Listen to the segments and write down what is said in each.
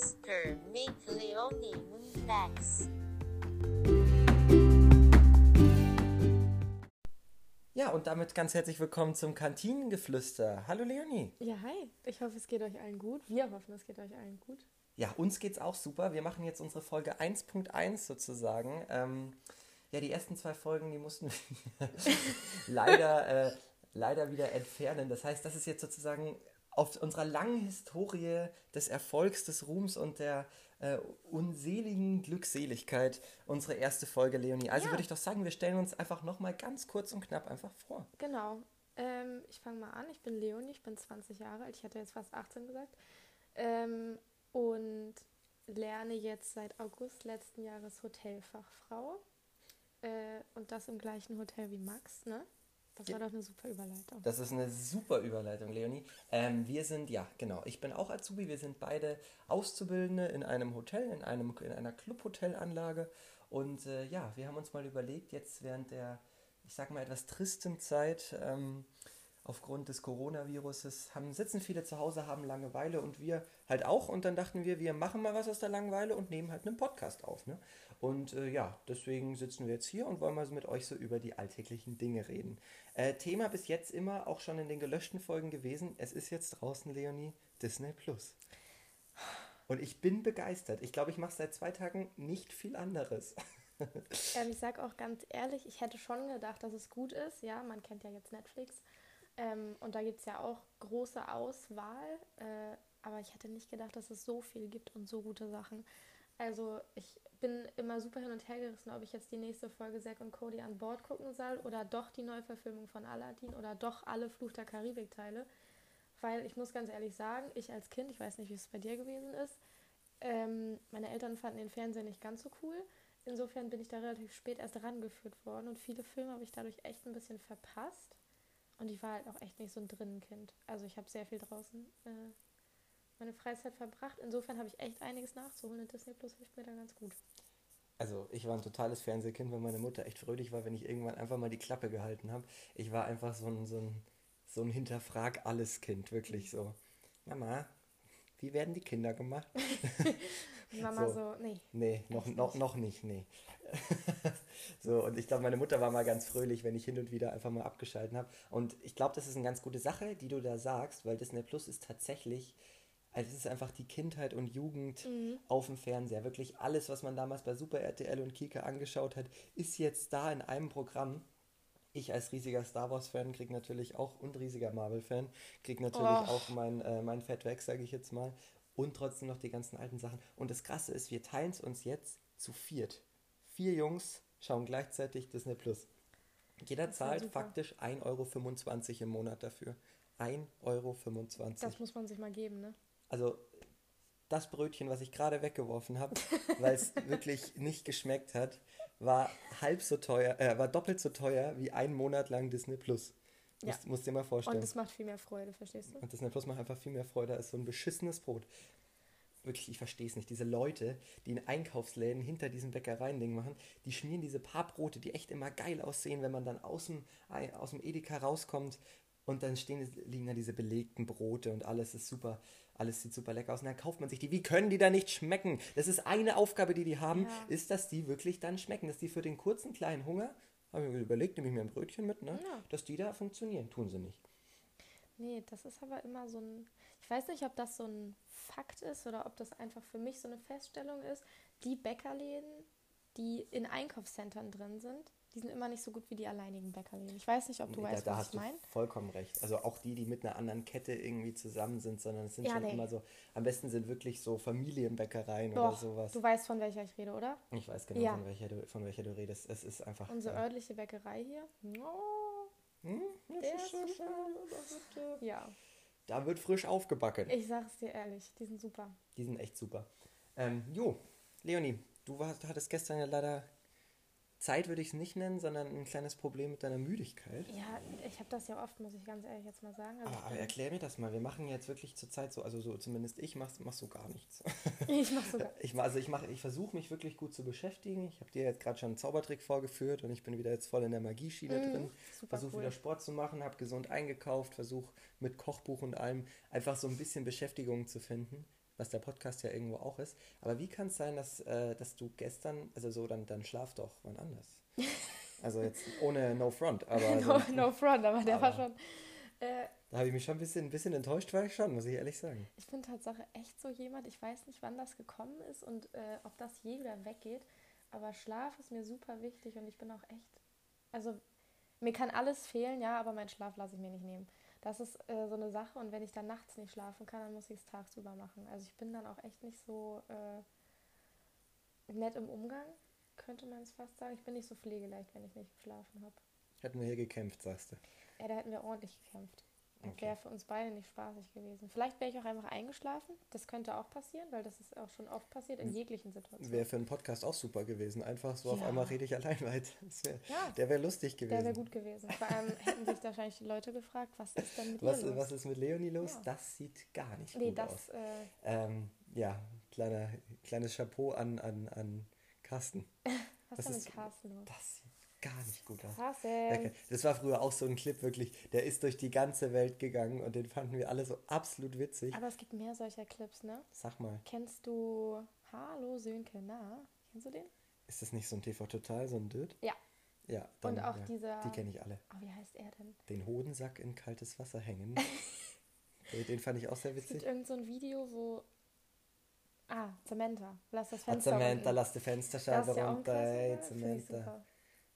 Oscar mit Leonie und Max. Ja, und damit ganz herzlich willkommen zum Kantinengeflüster. Hallo Leonie. Ja, hi. Ich hoffe, es geht euch allen gut. Wir hoffen, es geht euch allen gut. Ja, uns geht's auch super. Wir machen jetzt unsere Folge 1.1 sozusagen. Ähm, ja, die ersten zwei Folgen, die mussten wir leider, äh, leider wieder entfernen. Das heißt, das ist jetzt sozusagen auf unserer langen Historie des Erfolgs, des Ruhms und der äh, unseligen Glückseligkeit unsere erste Folge, Leonie. Also Ja. würde ich doch sagen, wir stellen uns einfach nochmal ganz kurz und knapp einfach vor. Genau. Ähm, ich fange mal an. Ich bin Leonie, ich bin 20 Jahre alt. Ich hatte jetzt fast 18 gesagt. Ähm, und lerne jetzt seit August letzten Jahres Hotelfachfrau. Äh, und das im gleichen Hotel wie Max, ne? Das war doch eine super Überleitung. Das ist eine super Überleitung, Leonie. Ähm, wir sind, ja, genau, ich bin auch Azubi. Wir sind beide Auszubildende in einem Hotel, in, einem, in einer Clubhotelanlage. Und äh, ja, wir haben uns mal überlegt, jetzt während der, ich sag mal, etwas tristen Zeit, ähm, aufgrund des Coronaviruses, haben, sitzen viele zu Hause, haben Langeweile und wir halt auch. Und dann dachten wir, wir machen mal was aus der Langeweile und nehmen halt einen Podcast auf. Ne? Und äh, ja, deswegen sitzen wir jetzt hier und wollen mal mit euch so über die alltäglichen Dinge reden. Äh, Thema bis jetzt immer auch schon in den gelöschten Folgen gewesen. Es ist jetzt draußen, Leonie, Disney Plus. Und ich bin begeistert. Ich glaube, ich mache seit zwei Tagen nicht viel anderes. Ähm, ich sage auch ganz ehrlich, ich hätte schon gedacht, dass es gut ist. Ja, man kennt ja jetzt Netflix. Ähm, und da gibt es ja auch große Auswahl. Äh, aber ich hätte nicht gedacht, dass es so viel gibt und so gute Sachen. Also ich bin immer super hin und her gerissen, ob ich jetzt die nächste Folge Zack und Cody an Bord gucken soll oder doch die Neuverfilmung von Aladdin oder doch alle Fluch der Karibik-Teile. Weil ich muss ganz ehrlich sagen, ich als Kind, ich weiß nicht, wie es bei dir gewesen ist, ähm, meine Eltern fanden den Fernseher nicht ganz so cool. Insofern bin ich da relativ spät erst rangeführt worden und viele Filme habe ich dadurch echt ein bisschen verpasst. Und ich war halt auch echt nicht so ein Drinnenkind. Also ich habe sehr viel draußen äh, meine Freizeit verbracht. Insofern habe ich echt einiges nachzuholen und Disney Plus hilft mir da ganz gut. Also, ich war ein totales Fernsehkind, weil meine Mutter echt fröhlich war, wenn ich irgendwann einfach mal die Klappe gehalten habe. Ich war einfach so ein, so ein, so ein Hinterfrag-alles-Kind, wirklich so. Mama, wie werden die Kinder gemacht? Und Mama So. so, nee. Nee, noch, noch, nicht? noch nicht, nee. so, und ich glaube, meine Mutter war mal ganz fröhlich, wenn ich hin und wieder einfach mal abgeschalten habe. Und ich glaube, das ist eine ganz gute Sache, die du da sagst, weil Disney Plus ist tatsächlich, also es ist einfach die Kindheit und Jugend auf dem Fernseher. Wirklich alles, was man damals bei Super RTL und Kika angeschaut hat, ist jetzt da in einem Programm. Ich als riesiger Star Wars-Fan krieg natürlich auch und riesiger Marvel-Fan krieg natürlich Oh. auch mein, äh, mein Fett weg, sage ich jetzt mal. Und trotzdem noch die ganzen alten Sachen. Und das Krasse ist, wir teilen es uns jetzt zu viert. Vier Jungs schauen gleichzeitig Disney Plus. Jeder Das zahlt faktisch 1,25 Euro im Monat dafür. 1,25 Euro. Das muss man sich mal geben, ne? Also das Brötchen, was ich gerade weggeworfen habe, weil es wirklich nicht geschmeckt hat, war halb so teuer, äh, war doppelt so teuer wie ein Monat lang Disney Plus. Ja. Musst, musst dir mal vorstellen. Und es macht viel mehr Freude, verstehst du? Und Disney Plus macht einfach viel mehr Freude als so ein beschissenes Brot. Wirklich, ich verstehe es nicht. Diese Leute, die in Einkaufsläden hinter diesen Bäckereien-Ding machen, die schmieren diese paar Brote, die echt immer geil aussehen, wenn man dann aus dem, aus dem Edeka rauskommt und dann stehen, liegen da diese belegten Brote und alles ist super, alles sieht super lecker aus und dann kauft man sich die. Wie können die da nicht schmecken? Das ist eine Aufgabe, die die haben, Ja. ist, dass die wirklich dann schmecken, dass die für den kurzen kleinen Hunger, habe ich mir überlegt, nehme ich mir ein Brötchen mit, ne? Ja. dass die da funktionieren. Tun sie nicht. Nee, das ist aber immer so ein. Ich weiß nicht, ob das so ein Fakt ist oder ob das einfach für mich so eine Feststellung ist. Die Bäckerläden, die in Einkaufszentren drin sind, die sind immer nicht so gut wie die alleinigen Bäckerläden. Ich weiß nicht, ob du Nee, weißt, da, da was hast ich du meine. vollkommen recht. Also auch die, die mit einer anderen Kette irgendwie zusammen sind, sondern es sind Ja, schon nee. immer so, am besten sind wirklich so Familienbäckereien oder Doch, sowas. du weißt, von welcher ich rede, oder? Ich weiß genau, Ja. von, welcher du, von welcher du redest. Es ist einfach. Unsere äh, örtliche Bäckerei hier. Oh, hm, das Der ist ist so super. schön, ja, Da wird frisch aufgebacken. ich sag's dir ehrlich, die sind super. Die sind echt super. Ähm, jo, Leonie, du warst, hattest gestern ja leider Zeit, würde ich es nicht nennen, sondern ein kleines Problem mit deiner Müdigkeit. Ja, ich habe das ja oft, muss ich ganz ehrlich jetzt mal sagen. Also Aber, ich aber erklär mir das mal. Wir machen jetzt wirklich zur Zeit so, also so zumindest ich mach, mach so gar nichts. ich mach sogar. Ich, ma- also ich, mach- ich versuche mich wirklich gut zu beschäftigen. Ich habe dir jetzt gerade schon einen Zaubertrick vorgeführt und ich bin wieder jetzt voll in der Magieschiene Mhm, drin. Versuche cool. wieder Sport zu machen, habe gesund eingekauft, versuche mit Kochbuch und allem einfach so ein bisschen Beschäftigung zu finden. Was der Podcast ja irgendwo auch ist. Aber wie kann es sein, dass, äh, dass du gestern, also so, dann, dann schlaf doch wann anders. Also jetzt ohne No Front, aber no, so, no front, aber der war Aber- schon. Äh, da habe ich mich schon ein bisschen, ein bisschen enttäuscht, war ich schon, muss ich ehrlich sagen. ich bin Tatsache echt so jemand, ich weiß nicht, wann das gekommen ist und äh, ob das je wieder weggeht, aber Schlaf ist mir super wichtig und ich bin auch echt, also mir kann alles fehlen, ja, aber meinen Schlaf lasse ich mir nicht nehmen. Das ist äh, so eine Sache und wenn ich dann nachts nicht schlafen kann, dann muss ich es tagsüber machen. Also ich bin dann auch echt nicht so äh, nett im Umgang, könnte man es fast sagen. Ich bin nicht so pflegeleicht, wenn ich nicht geschlafen habe. Hätten wir hier gekämpft, sagst du. Ja, da hätten wir ordentlich gekämpft. Das Okay. wäre für uns beide nicht spaßig gewesen. Vielleicht wäre ich auch einfach eingeschlafen. Das könnte auch passieren, weil das ist auch schon oft passiert in jeglichen Situationen. Wäre für einen Podcast auch super gewesen. Einfach so auf Ja. einmal rede ich allein weiter. Wär, Ja. Der wäre lustig gewesen. Der wäre gut gewesen. Vor allem hätten sich wahrscheinlich die Leute gefragt, was ist denn mit Was, los? was ist mit Leonie los? Ja. Das sieht gar nicht nee, gut aus. das, äh, Ähm, ja, kleiner, kleines Chapeau an, an, an Carsten. was ist denn mit Carsten los? Das sieht gar nicht gut aus. Okay. Das war früher auch so ein Clip, wirklich. Der ist durch die ganze Welt gegangen und den fanden wir alle so absolut witzig. Aber es gibt mehr solcher Clips, ne? Sag mal, Kennst du Hallo Sönke, na? Kennst du den? ist das nicht so ein TV Total, so ein Düt? Ja. Ja, Und dann, auch ja, dieser- Die kenne ich alle. Oh, wie heißt er denn? Den Hodensack in kaltes Wasser hängen. den, fand ich auch sehr Es gibt witzig. irgend so ein Video, wo. Ah, Samantha. Lass das Ah, Fenster Samantha, unten. lass die Fensterscheibe ist ja auch ein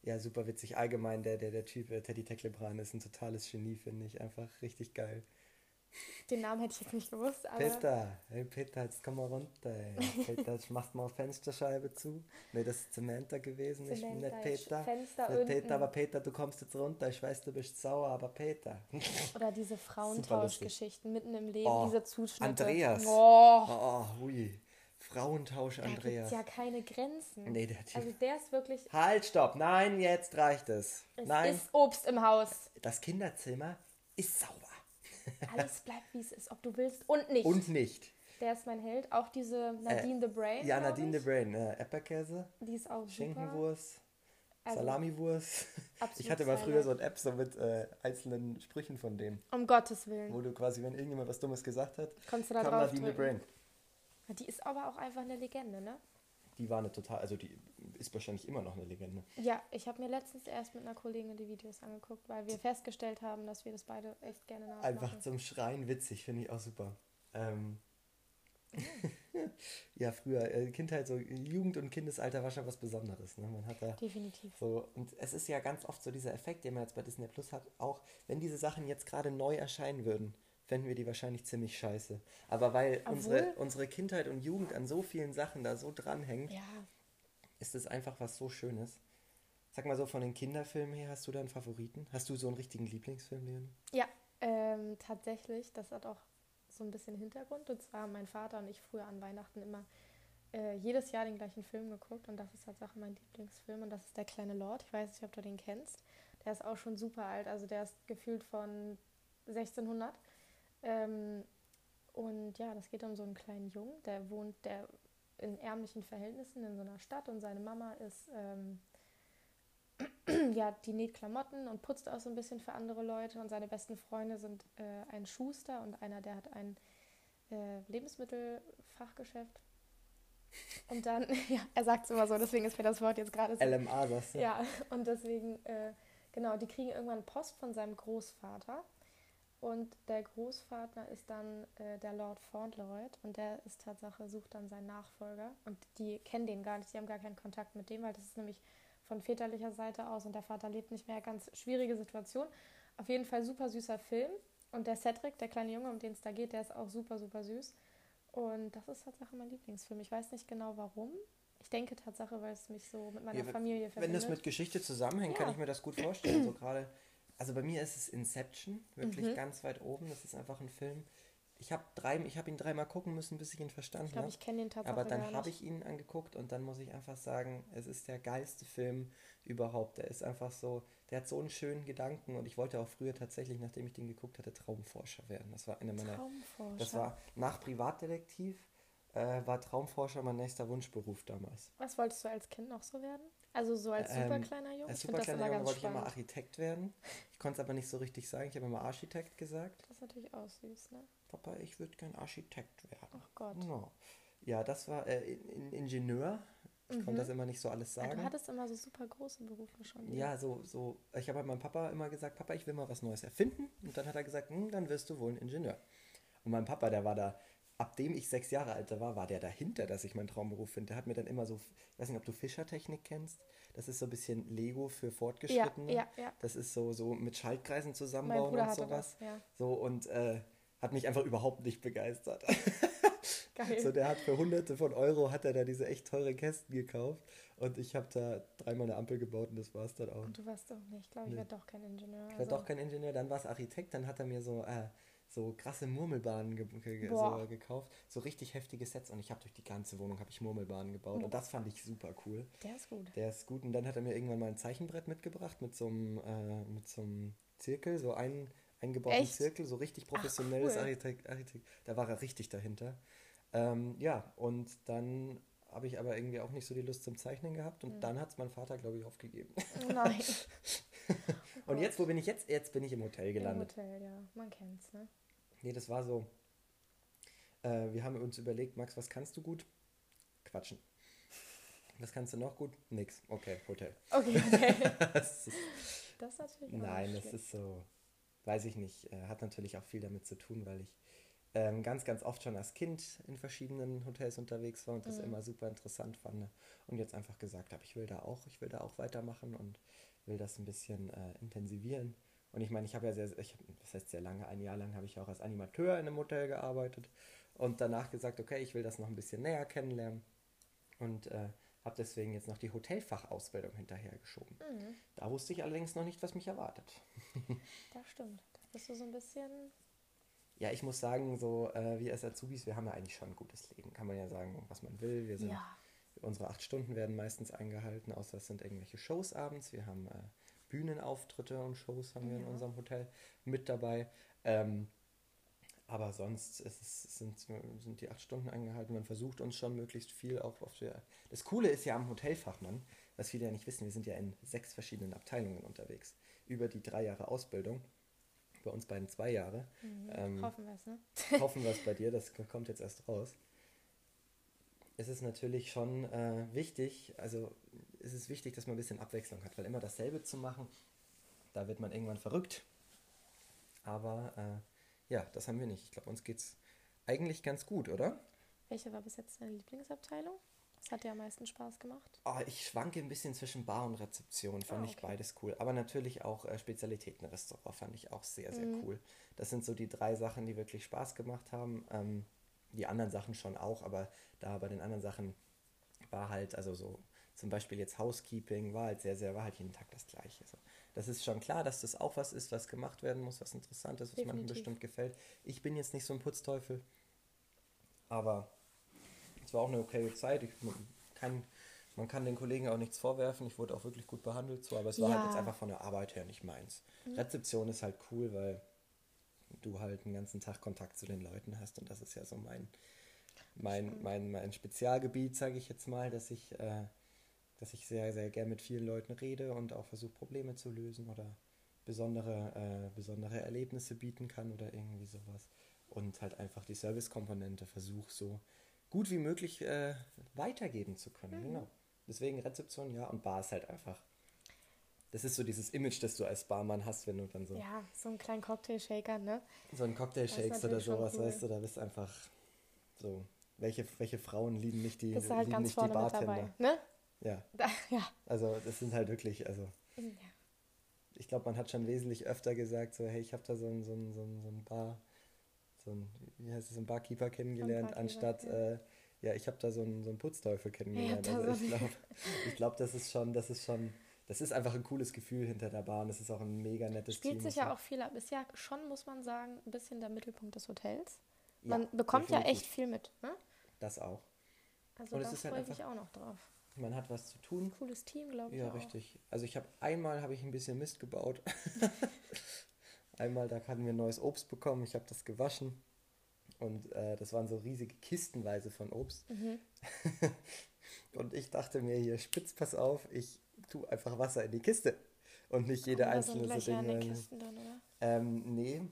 ich. Ja, super witzig. Allgemein, der, der, der Typ, äh, Teddy Teklebran, ist ein totales Genie, finde ich. Einfach richtig geil. Den Namen hätte ich jetzt nicht gewusst, aber. Peter, hey Peter, jetzt komm mal runter. Ey. Peter, jetzt machst mal Fensterscheibe zu. Ne, das ist Samantha gewesen, nicht, Samantha nicht ist Peter. Fenster Nicht. Peter, aber Peter, du kommst jetzt runter. Ich weiß, du bist sauer, aber Peter. Oder diese Frauentauschgeschichten mitten im Leben, Oh, diese Zuschnitte. Andreas. Oh, Oh, hui. Frauentausch, da Andreas. es ja keine Grenzen. Nee, der Typ. Also der ist wirklich. Halt, stopp. Nein, jetzt reicht es. Es Nein, ist Obst im Haus. das Kinderzimmer ist sauber. Alles bleibt, wie es ist, ob du willst und nicht. Und nicht. Der ist mein Held. Auch diese Nadine the Brain. Ja, Nadine the Brain. Äh, Epperkäse, Die ist auch. Schinkenwurst, Also, Salamiwurst. absolut Ich hatte mal früher so eine App so mit äh, einzelnen Sprüchen von dem, Um Gottes Willen. wo du quasi, wenn irgendjemand was Dummes gesagt hat, Konntest du da kam drauf Nadine the drücken. Brain. Die ist aber auch einfach eine Legende, ne? Die war eine total, also die ist wahrscheinlich immer noch eine Legende. Ja, ich habe mir letztens erst mit einer Kollegin die Videos angeguckt, weil wir festgestellt haben, dass wir das beide echt gerne nachmachen. Einfach zum Schreien witzig, finde ich auch super. Ähm, ja, früher, äh, Kindheit, so Jugend- und Kindesalter war schon was Besonderes. Ne? Man hat da Definitiv. so, und es ist ja ganz oft so dieser Effekt, den man jetzt bei Disney Plus hat, auch wenn diese Sachen jetzt gerade neu erscheinen würden, fänden wir die wahrscheinlich ziemlich scheiße. Aber weil Obwohl- unsere, unsere Kindheit und Jugend an so vielen Sachen da so dranhängt, Ja, ist es einfach was so Schönes. Sag mal so, von den Kinderfilmen her, hast du da einen Favoriten? Hast du so einen richtigen Lieblingsfilm, Leon? ja ähm, tatsächlich, das hat auch so ein bisschen Hintergrund. Und zwar haben mein Vater und ich früher an Weihnachten immer äh, jedes Jahr den gleichen Film geguckt. Und das ist tatsächlich mein Lieblingsfilm. Und das ist Der kleine Lord. Ich weiß nicht, ob du den kennst. Der ist auch schon super alt. Also der ist gefühlt von 1600. Ähm, und ja, das geht um so einen kleinen Jungen, der wohnt der in ärmlichen Verhältnissen in so einer Stadt und seine Mama ist, ähm, ja, die näht Klamotten und putzt auch so ein bisschen für andere Leute und seine besten Freunde sind äh, ein Schuster und einer, der hat ein äh, Lebensmittelfachgeschäft. Und dann, ja, er sagt es immer so, deswegen ist mir das Wort jetzt gerade so LMA, sagst du? ja, und deswegen, äh, genau, die kriegen irgendwann Post von seinem Großvater. Und der Großvater ist dann äh, der Lord Fauntleroy und der ist Tatsache, sucht dann seinen Nachfolger. Und die kennen den gar nicht, die haben gar keinen Kontakt mit dem, weil das ist nämlich von väterlicher Seite aus und der Vater lebt nicht mehr. Ganz schwierige Situation. Auf jeden Fall super süßer Film. Und der Cedric, der kleine Junge, um den es da geht, der ist auch super, super süß. Und das ist Tatsache mein Lieblingsfilm. Ich weiß nicht genau warum. Ich denke Tatsache, weil es mich so mit meiner Ja, wenn- Familie Wenn verbindet. das mit Geschichte zusammenhängt, kann Ja. ich mir das gut vorstellen. So gerade, also bei mir ist es Inception, wirklich Mhm. ganz weit oben. Das ist einfach ein Film. Ich habe drei, ich habe ihn dreimal gucken müssen, bis ich ihn verstanden Ich glaube, habe. ich kenne den Tatsache Aber dann habe ich ihn angeguckt und dann muss ich einfach sagen, es ist der geilste Film überhaupt. Der ist einfach so, der hat so einen schönen Gedanken und ich wollte auch früher tatsächlich, nachdem ich den geguckt hatte, Traumforscher werden. Das war eine meiner, Traumforscher. das war nach Privatdetektiv, äh, war Traumforscher mein nächster Wunschberuf damals. Was wolltest du als Kind noch so werden? Also so als super Ähm, kleiner Junge. Als ich finde super kleiner Junge wollte ich immer spannend. Architekt werden. Ich konnte es aber nicht so richtig sagen. Ich habe immer Architekt gesagt. Das ist natürlich auch süß, ne? Papa, ich würde gern Architekt werden. Ach Gott. No. Ja, das war äh, in, in Ingenieur. Ich konnte das immer nicht so alles Ja, sagen. du hattest immer so super große Berufe schon. ne? Ja, so, so. Ich habe halt meinem Papa immer gesagt, Papa, ich will mal was Neues erfinden. Und dann hat er gesagt, hm, dann wirst du wohl ein Ingenieur. Und mein Papa, der war da, ab dem ich sechs Jahre alt war, war der dahinter, dass ich meinen Traumberuf finde. Der hat mir dann immer so, ich weiß nicht, ob du Fischertechnik kennst. Das ist so ein bisschen Lego für Fortgeschrittene. ja, ja. Das ist so, so mit Schaltkreisen zusammenbauen und sowas. das, ja. So und äh, hat mich einfach überhaupt nicht begeistert. Geil. So, der hat für hunderte von Euro hat er da diese echt teure Kästen gekauft und ich habe da dreimal eine Ampel gebaut und das war es dann auch. Und du warst doch nicht. Ich glaube, ich Nee. werde doch kein Ingenieur. Ich war doch kein Ingenieur, dann war es Architekt, dann hat er mir so, äh, so krasse Murmelbahnen ge ge so gekauft, so richtig heftige Sets und ich habe durch die ganze Wohnung habe ich Murmelbahnen gebaut und das fand ich super cool. Der ist gut. Der ist gut und dann hat er mir irgendwann mal ein Zeichenbrett mitgebracht mit so einem, äh, mit so einem Zirkel, so einen eingebauten Echt? Zirkel, so richtig professionelles cool. Architekt, Architekt. Da war er richtig dahinter. Ähm, ja, und dann habe ich aber irgendwie auch nicht so die Lust zum Zeichnen gehabt und dann hat es mein Vater, glaube ich, aufgegeben. Nein. Und jetzt, wo bin ich jetzt? Jetzt bin ich im Hotel Im gelandet. Hotel, ja. Man kennt's, ne? Nee, das war so. Äh, wir haben uns überlegt, Max, was kannst du gut? Quatschen. Was kannst du noch gut? Nix. Okay, Hotel. Okay, okay. Das ist, Das natürlich nein, das ist so, weiß ich nicht. Äh, hat natürlich auch viel damit zu tun, weil ich ähm, ganz, ganz oft schon als Kind in verschiedenen Hotels unterwegs war und Mhm. das immer super interessant fand. Und jetzt einfach gesagt habe, ich will da auch, ich will da auch weitermachen und will das ein bisschen äh, intensivieren. Und ich meine, ich habe ja sehr, ich, das heißt sehr lange, ein Jahr lang habe ich auch als Animateur in einem Hotel gearbeitet und danach gesagt, okay, ich will das noch ein bisschen näher kennenlernen und äh, habe deswegen jetzt noch die Hotelfachausbildung hinterhergeschoben. Mhm, Da wusste ich allerdings noch nicht, was mich erwartet. das stimmt. Da bist du so ein bisschen. Ja, ich muss sagen, so äh, wir als Azubis, wir haben ja eigentlich schon ein gutes Leben. Kann man ja sagen, was man will. Wir sind, Ja. Unsere acht Stunden werden meistens eingehalten, außer es sind irgendwelche Shows abends. Wir haben äh, Bühnenauftritte und Shows haben wir in Ja. unserem Hotel mit dabei. Ähm, aber sonst es, sind, sind die acht Stunden eingehalten. Man versucht uns schon möglichst viel auch auf der. Das Coole ist ja am Hotelfachmann, was viele ja nicht wissen, wir sind ja in sechs verschiedenen Abteilungen unterwegs. Über die drei Jahre Ausbildung. Bei uns beiden zwei Jahre. Mhm. Ähm, Hoffen wir es, ne? hoffen wir es bei dir, das kommt jetzt erst raus. Es ist natürlich schon äh, wichtig, also es ist wichtig, dass man ein bisschen Abwechslung hat, weil immer dasselbe zu machen, da wird man irgendwann verrückt. Aber äh, ja, das haben wir nicht. Ich glaube, uns geht es eigentlich ganz gut, oder? Welche war bis jetzt deine Lieblingsabteilung? Das hat dir am meisten Spaß gemacht. Oh, ich schwanke ein bisschen zwischen Bar und Rezeption, fand Ah, ich okay. beides cool. Aber natürlich auch äh, Spezialitätenrestaurant fand ich auch sehr, sehr Mhm. cool. Das sind so die drei Sachen, die wirklich Spaß gemacht haben. Ähm, die anderen Sachen schon auch, aber da bei den anderen Sachen war halt, also so zum Beispiel jetzt Housekeeping war halt sehr, sehr, war halt jeden Tag das Gleiche. So. Das ist schon klar, dass das auch was ist, was gemacht werden muss, was interessant ist, was manchen Definitiv. bestimmt gefällt. Ich bin jetzt nicht so ein Putzteufel, aber es war auch eine okaye Zeit. Ich man kann, man kann den Kollegen auch nichts vorwerfen. Ich wurde auch wirklich gut behandelt, so, aber es war halt Ja. jetzt einfach von der Arbeit her nicht meins. Rezeption ist halt cool, weil du halt den ganzen Tag Kontakt zu den Leuten hast und das ist ja so mein, mein, mein, mein Spezialgebiet, sage ich jetzt mal, dass ich, äh, dass ich sehr, sehr gern mit vielen Leuten rede und auch versuche, Probleme zu lösen oder besondere, äh, besondere Erlebnisse bieten kann oder irgendwie sowas. Und halt einfach die Service-Komponente versuche so gut wie möglich äh, weitergeben zu können. Genau. Deswegen Rezeption, ja, und Bar ist halt einfach. Das ist so dieses Image, das du als Barmann hast, wenn du dann so, Ja, so einen kleinen Cocktail-Shaker, ne? so einen Cocktail Das ist shakes oder sowas, cool. weißt du, da bist du einfach so. Welche, welche Frauen lieben nicht die, Bist halt lieben ganz nicht die Bartender? dabei, ne? Ja, Da, ja. also das sind halt wirklich, also ja. ich glaube, man hat schon wesentlich öfter gesagt, so, hey, ich habe da so einen so einen- so einen- so einen Bar, so ein, wie heißt es, einen Barkeeper kennengelernt, Barkeeper, anstatt, ja. äh, ja, ich habe da so einen, so einen Putzteufel kennengelernt. da also so ich einen- glaube, ich glaub, das ist schon, das ist schon, das ist einfach ein cooles Gefühl hinter der Bar und es ist auch ein mega nettes Spielt Team. sich und ja auch viel ab. Ist ja schon, muss man sagen, ein bisschen der Mittelpunkt des Hotels. Ja, Man bekommt ja definitiv. echt viel mit, ne? Das auch. Also Und da halt freue ich mich auch noch drauf. Man hat was zu tun. Cooles Team, glaube ich. Ja, auch. richtig. Also ich habe einmal habe ich ein bisschen Mist gebaut. einmal, da hatten wir neues Obst bekommen. Ich habe das gewaschen. Und äh, das waren so riesige Kistenweise von Obst. Mhm. Und ich dachte mir hier, spitz, pass auf, ich tu einfach Wasser in die Kiste und nicht jede so einzelne so Löcher in Dinge. den rein. Kisten drin, oder? Ähm, nee.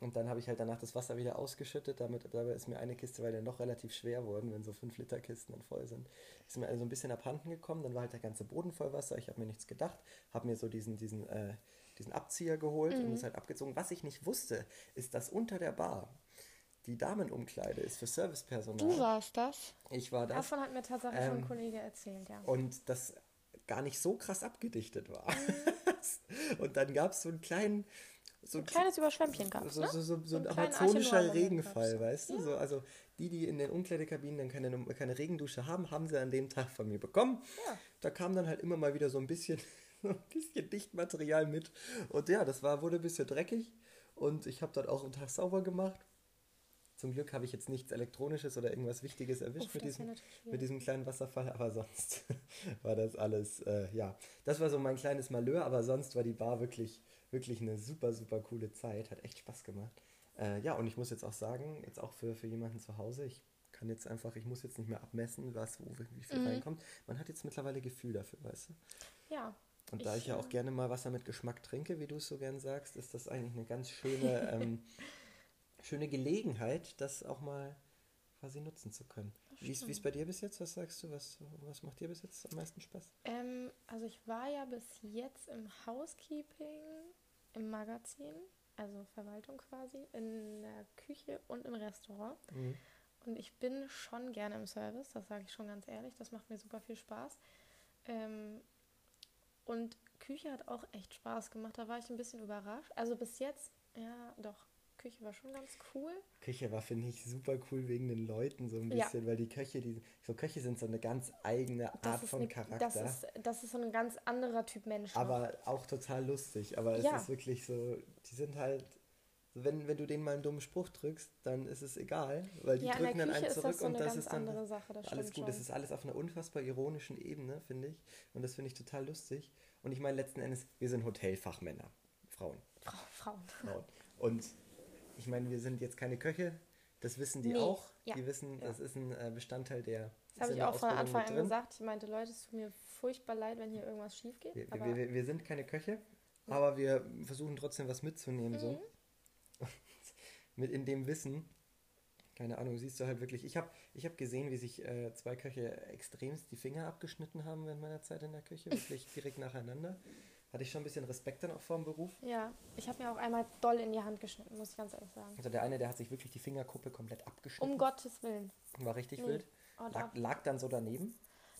Und dann habe ich halt danach das Wasser wieder ausgeschüttet. Damit, dabei ist mir eine Kiste, weil die noch relativ schwer wurden, wenn so 5 Liter Kisten dann voll sind, ist mir also ein bisschen abhanden gekommen. Dann war halt der ganze Boden voll Wasser. Ich habe mir nichts gedacht. Habe mir so diesen, diesen, äh, diesen Abzieher geholt und es halt abgezogen. Was ich nicht wusste, ist, dass unter der Bar die Damenumkleide ist für Servicepersonal. Du warst das? Ich war das. Davon hat mir tatsächlich schon Ähm, ein Kollege erzählt, ja. Und das gar nicht so krass abgedichtet war. Mhm. und dann gab es so einen kleinen. So Ein kleines Überschwemmchen gab es, so, ne? so, so, so ein einen kleinen amazonischer Regenfall, weißt du? So, also die, die in den Umkleidekabinen dann keine, keine Regendusche haben, haben sie an dem Tag von mir bekommen. Ja. Da kam dann halt immer mal wieder so ein bisschen, so ein bisschen Dichtmaterial mit. Und ja, das war, wurde ein bisschen dreckig. Und ich habe dann auch einen Tag sauber gemacht. Zum Glück habe ich jetzt nichts Elektronisches oder irgendwas Wichtiges erwischt Uff, mit, diesem, mit diesem kleinen Wasserfall, aber sonst war das alles, äh, ja, das war so mein kleines Malheur, aber sonst war die Bar wirklich, wirklich eine super, super coole Zeit, hat echt Spaß gemacht. Äh, ja, und ich muss jetzt auch sagen, jetzt auch für, für jemanden zu Hause, ich kann jetzt einfach, ich muss jetzt nicht mehr abmessen, was, wo, wie viel Mhm. reinkommt. Man hat jetzt mittlerweile Gefühl dafür, weißt du. Ja. Und da Ich, ich ja auch äh, gerne mal Wasser mit Geschmack trinke, wie du es so gern sagst, ist das eigentlich eine ganz schöne, ähm, schöne Gelegenheit, das auch mal quasi nutzen zu können. Wie ist ist bei dir bis jetzt? Was sagst du? Was, was macht dir bis jetzt am meisten Spaß? Ähm, also ich war ja bis jetzt im Housekeeping, im Magazin, also Verwaltung quasi, in der Küche und im Restaurant. Mhm. Und ich bin schon gerne im Service, das sage ich schon ganz ehrlich. Das macht mir super viel Spaß. Ähm, und Küche hat auch echt Spaß gemacht. Da war ich ein bisschen überrascht. Also bis jetzt, ja, doch, Küche war schon ganz cool. Küche war, finde ich, super cool wegen den Leuten so ein Ja. bisschen, weil die Köche, die, so Köche sind so eine ganz eigene Das Art von eine, Charakter. das, ist, das ist so ein ganz anderer Typ Mensch. aber auch total lustig. Aber es Ja. ist wirklich so, die sind halt, wenn, wenn du denen mal einen dummen Spruch drückst, dann ist es egal, weil die ja, drücken dann einen zurück das so und das ist dann andere Sache. Das alles gut. schon. Das ist alles auf einer unfassbar ironischen Ebene, finde ich. Und das finde ich total lustig. Und ich meine, letzten Endes, wir sind Hotelfachmänner, Frauen. Frau, Frauen. Frauen. Und ich meine, wir sind jetzt keine Köche, das wissen die Nee, auch. ja, Die wissen, ja. das ist ein äh, Bestandteil der. Das habe in ich auch von Anfang an gesagt. Ich meinte, Leute, es tut mir furchtbar leid, wenn hier irgendwas schief geht. Wir, aber wir, wir, wir sind keine Köche, aber wir versuchen trotzdem was mitzunehmen. So. Mhm. Mit in dem Wissen, keine Ahnung, siehst du halt wirklich. Ich habe ich hab gesehen, wie sich äh, zwei Köche extremst die Finger abgeschnitten haben während meiner Zeit in der Küche, wirklich direkt nacheinander. Hatte ich schon ein bisschen Respekt dann auch vor dem Beruf. ja, ich habe mir auch einmal doll in die Hand geschnitten, muss ich ganz ehrlich sagen. Also der eine, der hat sich wirklich die Fingerkuppe komplett abgeschnitten. Um Gottes Willen. War richtig Nee. wild. Oh, Lag, lag dann so daneben.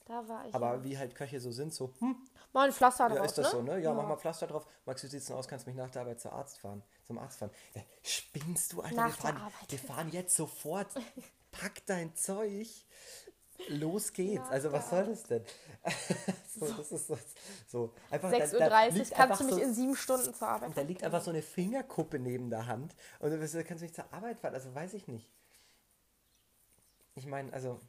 da war ich. Aber ja. wie halt Köche so sind, so, hm, Mal ein Pflaster ja, drauf, ist das ne? so, ne? Ja, mach mal Pflaster drauf. Max, wie sieht's denn aus? Kannst mich nach der Arbeit zur Arzt fahren, zum Arzt fahren. Äh, spinnst du, Alter? Nach wir, fahren, wir fahren jetzt sofort. Pack dein Zeug. Los geht's. Nach also, was soll das denn? so, das ist so, so. Einfach, 6.30 da- da Uhr, liegt kannst du mich so, in sieben Stunden zur Arbeit und da liegt einfach so eine Fingerkuppe neben der Hand und du kannst mich zur Arbeit fahren. Also weiß ich nicht. Ich meine, also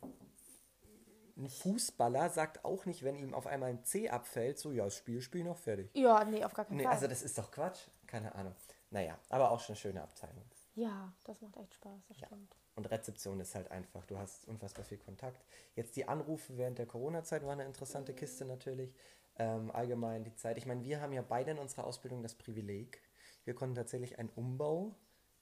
ein Fußballer sagt auch nicht, wenn ihm auf einmal ein C abfällt, so ja, das Spiel, Spiel noch fertig. Ja, nee, auf gar keinen Nee, Fall. also das ist doch Quatsch. Keine Ahnung. Naja, aber auch schon eine schöne Abteilung. ja, das macht echt Spaß, das Ja. stimmt. Und Rezeption ist halt einfach, du hast unfassbar viel Kontakt. Jetzt die Anrufe während der Corona-Zeit war eine interessante Kiste natürlich. Ähm, allgemein die Zeit. Ich meine, wir haben ja beide in unserer Ausbildung das Privileg. Wir konnten tatsächlich einen Umbau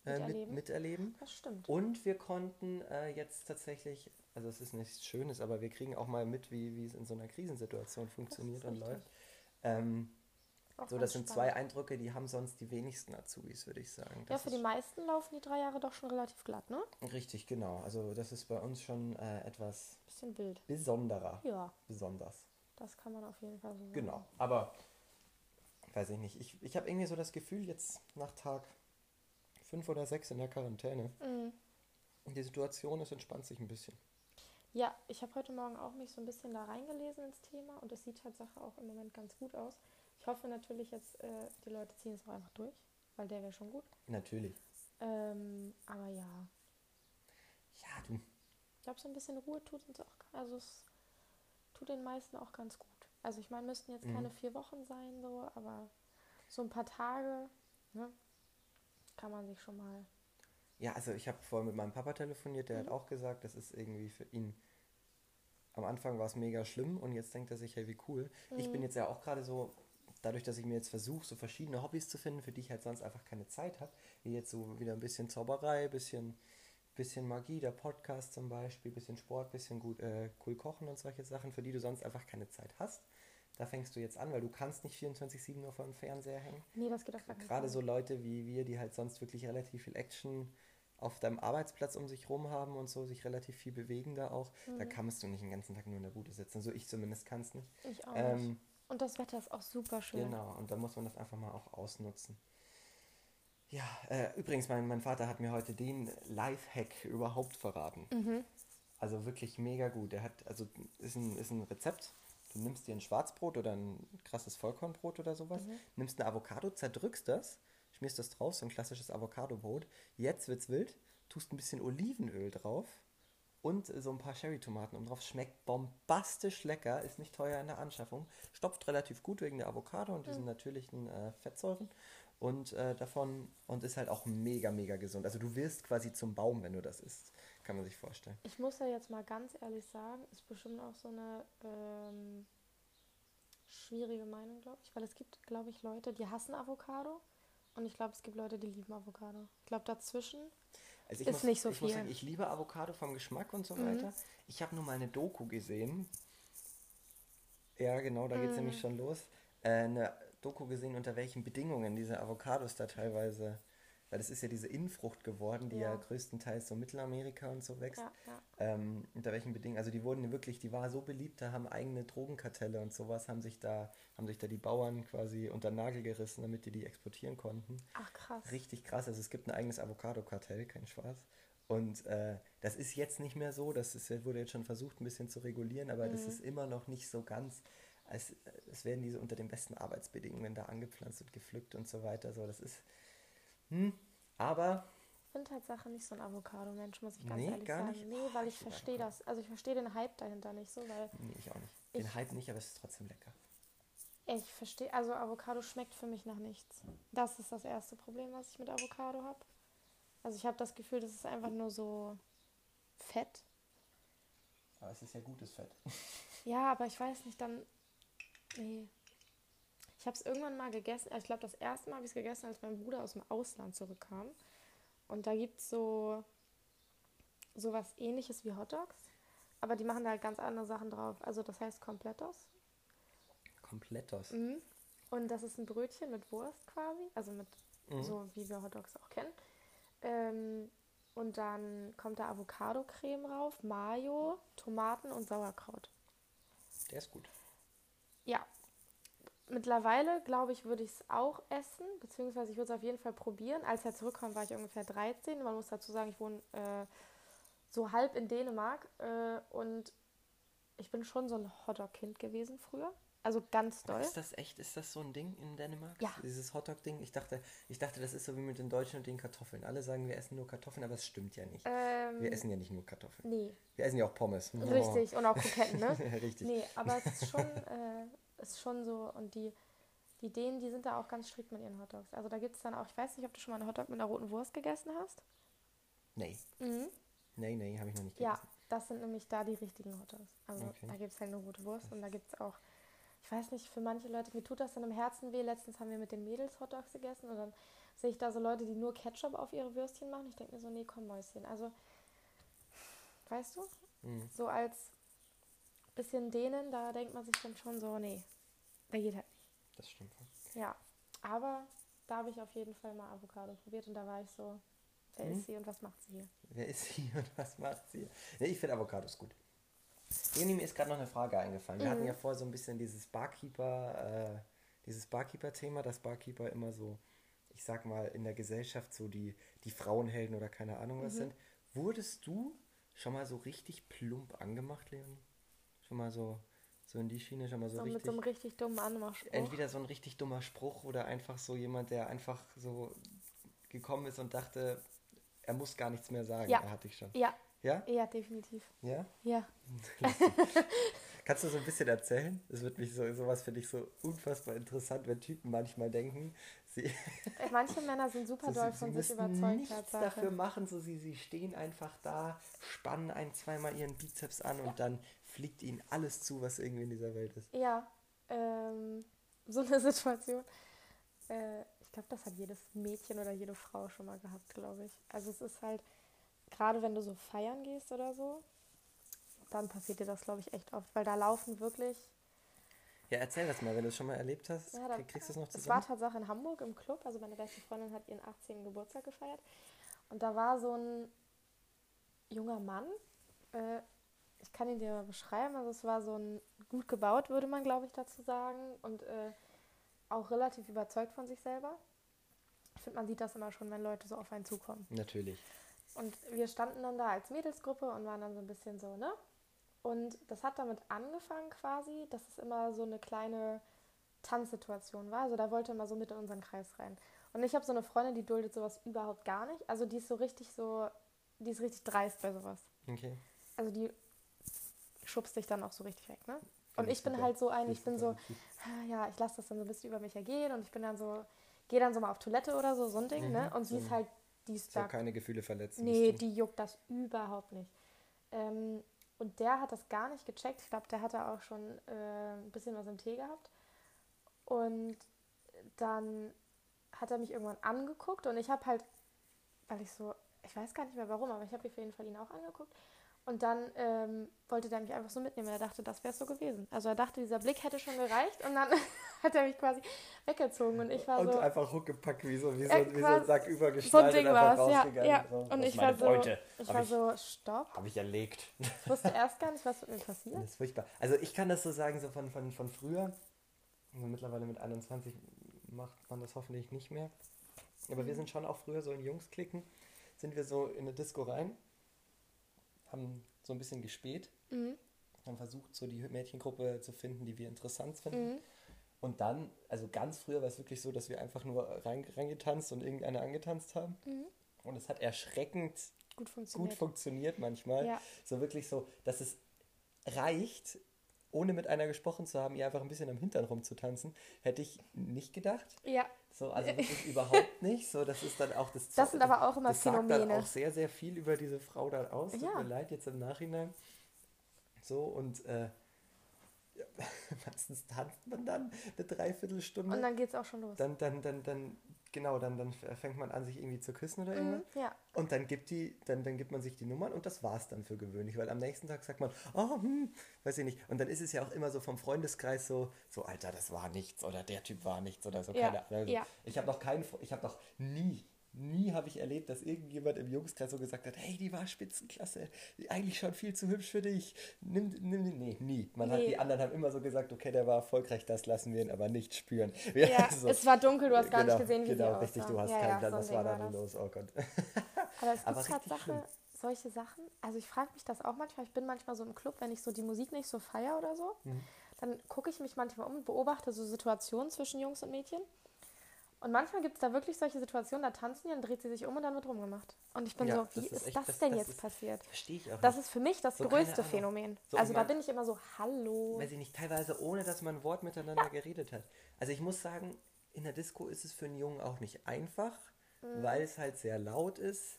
äh, mit, Miterleben. miterleben. Das stimmt. Und wir konnten äh, jetzt tatsächlich, also es ist nichts Schönes, aber wir kriegen auch mal mit, wie, wie es in so einer Krisensituation funktioniert und läuft. Ähm, so, das sind zwei spannend. Eindrücke, die haben sonst die wenigsten Azubis, würde ich sagen. Ja, Das für die ist meisten laufen die drei Jahre doch schon relativ glatt, ne? Richtig, genau. Also das ist bei uns schon äh, etwas Bisschen wild. besonderer. Ja, Besonders. das kann man auf jeden Fall so sagen. Genau. Aber weiß ich nicht. Ich, ich habe irgendwie so das Gefühl, jetzt nach Tag fünf oder sechs in der Quarantäne, Mhm. die Situation, es entspannt sich ein bisschen. Ja, ich habe heute Morgen auch mich so ein bisschen da reingelesen ins Thema und es sieht Tatsache auch im Moment ganz gut aus. Ich hoffe natürlich jetzt, äh, die Leute ziehen es auch einfach durch, weil der wäre schon gut. Natürlich. Ähm, aber ja, Ja, du. ich glaube, so ein bisschen Ruhe tut uns auch, also es tut den meisten auch ganz gut. Also ich meine, müssten jetzt Mhm. keine vier Wochen sein, so, aber so ein paar Tage, ne, kann man sich schon mal. Ja, also ich habe vorhin mit meinem Papa telefoniert, der Mhm. hat auch gesagt, das ist irgendwie für ihn am Anfang war es mega schlimm und jetzt denkt er sich, hey, wie cool. Ich bin jetzt ja auch gerade so, dadurch, dass ich mir jetzt versuche, so verschiedene Hobbys zu finden, für die ich halt sonst einfach keine Zeit habe, wie jetzt so wieder ein bisschen Zauberei, bisschen, bisschen Magie, der Podcast zum Beispiel, bisschen Sport, bisschen gut, äh, cool kochen und solche Sachen, für die du sonst einfach keine Zeit hast. Da fängst du jetzt an, weil du kannst nicht 24-7 nur vor dem Fernseher hängen. Nee, das geht auf gar keinen Gerade so Leute wie wir, die halt sonst wirklich relativ viel Action auf deinem Arbeitsplatz um sich rum haben und so, sich relativ viel bewegen da auch, da Mhm. kannst du nicht den ganzen Tag nur in der Bude sitzen. So ich zumindest kann es nicht. Ich auch Ähm, nicht. Und das Wetter ist auch super schön. Genau, und da muss man das einfach mal auch ausnutzen. Ja, äh, übrigens, mein, mein Vater hat mir heute den Lifehack überhaupt verraten. Mhm. Also wirklich mega gut. Er hat, also ist ein, ist ein Rezept. Du nimmst dir ein Schwarzbrot oder ein krasses Vollkornbrot oder sowas, Mhm. nimmst eine Avocado, zerdrückst das, schmierst das drauf, so ein klassisches Avocadobrot. Jetzt wird's wild, tust ein bisschen Olivenöl drauf und so ein paar Cherry-Tomaten oben drauf. Schmeckt bombastisch lecker, ist nicht teuer in der Anschaffung, stopft relativ gut wegen der Avocado und diesen natürlichen äh, Fettsäuren und äh, davon und ist halt auch mega, mega gesund. Also du wirst quasi zum Baum, wenn du das isst, kann man sich vorstellen. Ich muss ja jetzt mal ganz ehrlich sagen, ist bestimmt auch so eine ähm, schwierige Meinung, glaube ich. Weil es gibt, glaube ich, Leute, die hassen Avocado. Und ich glaube, es gibt Leute, die lieben Avocado. Ich glaube, dazwischen. Also ich Ist muss, nicht so ich muss viel. sagen, ich liebe Avocado vom Geschmack und so Mhm. weiter. Ich habe nur mal eine Doku gesehen. Ja, genau, da geht es Mhm. nämlich schon los. Äh, eine Doku gesehen, unter welchen Bedingungen diese Avocados da teilweise, weil das ist ja diese Innenfrucht geworden, die ja, Ja. größtenteils so Mittelamerika und so wächst. Ja, ja. Ähm, unter welchen Bedingungen, also die wurden wirklich, die war so beliebt, da haben eigene Drogenkartelle und sowas, haben sich da, haben sich da die Bauern quasi unter den Nagel gerissen, damit die die exportieren konnten. Ach, krass. Richtig krass. Also es gibt ein eigenes Avocado-Kartell, kein Spaß. Und äh, das ist jetzt nicht mehr so. Das ist, wurde jetzt schon versucht, ein bisschen zu regulieren, aber das Mhm. ist immer noch nicht so ganz. Als, es werden diese unter den besten Arbeitsbedingungen da angepflanzt und gepflückt und so weiter. So, das ist. Hm, aber Ich bin Tatsache nicht so ein Avocado-Mensch, muss ich ganz Nee, ehrlich gar sagen. nicht? Nee, weil ich verstehe das. Also ich verstehe den Hype dahinter nicht so, weil nee, ich auch nicht. Den Ich- Hype nicht, aber es ist trotzdem lecker. ich verstehe, also Avocado schmeckt für mich nach nichts. Das ist das erste Problem, was ich mit Avocado habe. Also ich habe das Gefühl, das ist einfach nur so Fett. Aber es ist ja gutes Fett. Ja, aber ich weiß nicht, dann. Nee. Ich habe es irgendwann mal gegessen. Ich glaube, das erste Mal habe ich es gegessen, als mein Bruder aus dem Ausland zurückkam. Und da gibt es so sowas ähnliches wie Hotdogs. Aber die machen da halt ganz andere Sachen drauf. Also das heißt Komplettos. Komplettos. Mhm. Und das ist ein Brötchen mit Wurst quasi. Also mit Mhm. so wie wir Hotdogs auch kennen. Ähm, und dann kommt da Avocado-Creme rauf, Mayo, Tomaten und Sauerkraut. Der ist gut. Ja. Mittlerweile, glaube ich, würde ich es auch essen, beziehungsweise ich würde es auf jeden Fall probieren. Als er zurückkam, war ich ungefähr 13. Man muss dazu sagen, ich wohne äh, so halb in Dänemark äh, und ich bin schon so ein Hotdog-Kind gewesen früher. Also ganz doll. Ist das echt, ist das so ein Ding in Dänemark? Ja. Dieses Hotdog-Ding? Ich dachte, ich dachte, das ist so wie mit den Deutschen und den Kartoffeln. Alle sagen, wir essen nur Kartoffeln, aber es stimmt ja nicht. Ähm, Wir essen ja nicht nur Kartoffeln. nee, Wir essen ja auch Pommes. Oh. richtig. Und auch Kroketten, ne? Richtig. Nee, aber es ist schon, äh, ist schon so. Und die, die Dänen, die sind da auch ganz strikt mit ihren Hotdogs. Also da gibt es dann auch, ich weiß nicht, ob du schon mal einen Hotdog mit einer roten Wurst gegessen hast. Nee, Mhm. nee, nee, habe ich noch nicht Ja, gegessen. das sind nämlich da die richtigen Hotdogs. Also Okay. da gibt es halt eine rote Wurst und da gibt es auch, ich weiß nicht, für manche Leute, mir tut das dann im Herzen weh. Letztens haben wir mit den Mädels Hotdogs gegessen und dann sehe ich da so Leute, die nur Ketchup auf ihre Würstchen machen. Ich denke mir so, nee, komm Mäuschen. Also, weißt du, Mhm. so als bisschen denen, da denkt man sich dann schon so, nee, der geht halt nicht. Das stimmt. Ja, aber da habe ich auf jeden Fall mal Avocado probiert und da war ich so, wer Mhm. ist sie und was macht sie hier? Wer ist sie und was macht sie? Nee, ich finde Avocados gut. Leonie, mir ist gerade noch eine Frage eingefallen. Wir Mhm. hatten ja vorher so ein bisschen dieses Barkeeper, äh, dieses Barkeeper-Thema, dass Barkeeper immer so, ich sag mal, in der Gesellschaft so die, die Frauenhelden oder keine Ahnung Mhm. was sind. Wurdest du schon mal so richtig plump angemacht, Leonie? Schon mal so, so in die Schiene, schon mal so, So mit richtig. so einem richtig dummen Anmachspruch. entweder so ein richtig dummer Spruch oder einfach so jemand, der einfach so gekommen ist und dachte, er muss gar nichts mehr sagen. Ja. Er hatte ich schon. Ja, Ja? ja, definitiv. Ja? Ja. Kannst du so ein bisschen erzählen? Das wird mich so, sowas finde ich so unfassbar interessant, wenn Typen manchmal denken, sie, Äh, Manche Männer sind super so, doll von sich überzeugt, nichts Tatsache. dafür machen, so sie, sie stehen einfach da, spannen ein, zweimal ihren Bizeps an und dann fliegt ihnen alles zu, was irgendwie in dieser Welt ist. Ja, ähm, so eine Situation. Äh, ich glaube, das hat jedes Mädchen oder jede Frau schon mal gehabt, glaube ich. Also es ist halt, gerade wenn du so feiern gehst oder so, dann passiert dir das, glaube ich, echt oft, weil da laufen wirklich. Ja, erzähl das mal, wenn du es schon mal erlebt hast. Ja, da, krieg- kriegst du es noch Es war zusammen? Tatsache in Hamburg im Club, also meine beste Freundin hat ihren 18. Geburtstag gefeiert. Und da war so ein junger Mann, äh, ich kann ihn dir mal beschreiben, also es war so ein gut gebaut, würde man glaube ich dazu sagen, und äh, auch relativ überzeugt von sich selber. Ich finde, man sieht das immer schon, wenn Leute so auf einen zukommen. Natürlich. Und wir standen dann da als Mädelsgruppe und waren dann so ein bisschen so, ne? Und das hat damit angefangen quasi, dass es immer so eine kleine Tanzsituation war. Also da wollte mal so mit in unseren Kreis rein. Und ich habe so eine Freundin, die duldet sowas überhaupt gar nicht. Also die ist so richtig so, die ist richtig dreist bei sowas. Okay. Also die schubst dich dann auch so richtig weg, ne? Und ich bin halt so ein, ich bin so, ah, ja, ich lasse das dann so ein bisschen über mich ergehen und ich bin dann so, gehe dann so mal auf Toilette oder so, so ein Ding, ne? Mhm, Und sie ist halt, die ist da keine Gefühle verletzen. Nee, die juckt das überhaupt nicht. Ähm, und der hat das gar nicht gecheckt. Ich glaube, der hatte auch schon äh, ein bisschen was im Tee gehabt. Und dann hat er mich irgendwann angeguckt und ich habe halt, weil ich so, ich weiß gar nicht mehr warum, aber ich habe auf jeden Fall ihn auch angeguckt. Und dann ähm, wollte der mich einfach so mitnehmen. Er dachte, das wäre so gewesen. Also er dachte, dieser Blick hätte schon gereicht und dann hat er mich quasi weggezogen und ich war Und so. einfach huckgepackt, wie so, wie so, wie so ein Sack so ein übergeschnallt Ding und war ja. rausgegangen. ja. So. Und ich war so, Beute. ich Hab war ich- so, stopp. Habe ich erlegt. Ich wusste erst gar nicht, was mit mir passiert. Das ist furchtbar. Also ich kann das so sagen, so von, von, von früher. Also mittlerweile mit 21 macht man das hoffentlich nicht mehr. Aber Mhm. wir sind schon auch früher so in Jungsklicken, sind wir so in eine Disco rein, haben so ein bisschen gespäht, Mhm. haben versucht, so die Mädchengruppe zu finden, die wir interessant finden. Mhm. Und dann, also ganz früher war es wirklich so, dass wir einfach nur rein, reingetanzt und irgendeine angetanzt haben. Mhm. Und es hat erschreckend Gut gut funktioniert. funktioniert manchmal. Ja. So wirklich so, dass es reicht, ohne mit einer gesprochen zu haben, ihr einfach ein bisschen am Hintern rumzutanzen. Hätte ich nicht gedacht. ja, So, also wirklich überhaupt nicht. So, das ist dann auch das Das sind aber auch immer das sagt dann Phänomene. auch sehr, sehr viel über diese Frau dann aus. Tut Ja. mir leid, jetzt im Nachhinein. So, und äh, ja, meistens tanzt man dann eine Dreiviertelstunde. und dann geht's auch schon los. dann, dann, dann, dann, genau, dann, dann fängt man an, sich irgendwie zu küssen oder irgendwas. Mhm. Ja, Und dann gibt, die, dann, dann gibt man sich die Nummern und das war's dann für gewöhnlich, weil am nächsten Tag sagt man, oh, hm, weiß ich nicht. Und dann ist es ja auch immer so vom Freundeskreis so, so, Alter, das war nichts oder der Typ war nichts oder so, Ja, keine Ahnung. Also, ja. Ich habe noch keinen, ich habe noch nie, nie habe ich erlebt, dass irgendjemand im Jungskreis so gesagt hat, hey, die war Spitzenklasse, eigentlich schon viel zu hübsch für dich. Nimm, nimm, nimm. nee, nie. Man hat, Nee. die anderen haben immer so gesagt, okay, der war erfolgreich, das lassen wir ihn aber nicht spüren. Ja, ja. so. es war dunkel, du hast gar genau, nicht gesehen, wie genau, sie richtig, aussah. du hast ja, keinen ja, Plan, so was war da nun los? Oh Gott. Aber es gibt. Tatsache solche Sachen. Also ich frage mich das auch manchmal. Ich bin manchmal so im Club, wenn ich so die Musik nicht so feier oder so, Mhm. dann gucke ich mich manchmal um und beobachte so Situationen zwischen Jungs und Mädchen. Und manchmal gibt es da wirklich solche Situationen, da tanzen die, dann dreht sie sich um und dann wird rumgemacht. Und ich bin Ja, so, das wie ist echt- das, das- denn das jetzt ist- passiert? Verstehe ich auch Das nicht. ist für mich das So, größte. Phänomen. So, also ich da bin ich immer so, hallo. weiß ich nicht, teilweise ohne, dass man ein Wort miteinander geredet hat. Also ich muss sagen, in der Disco ist es für einen Jungen auch nicht einfach, Mhm. weil es halt sehr laut ist,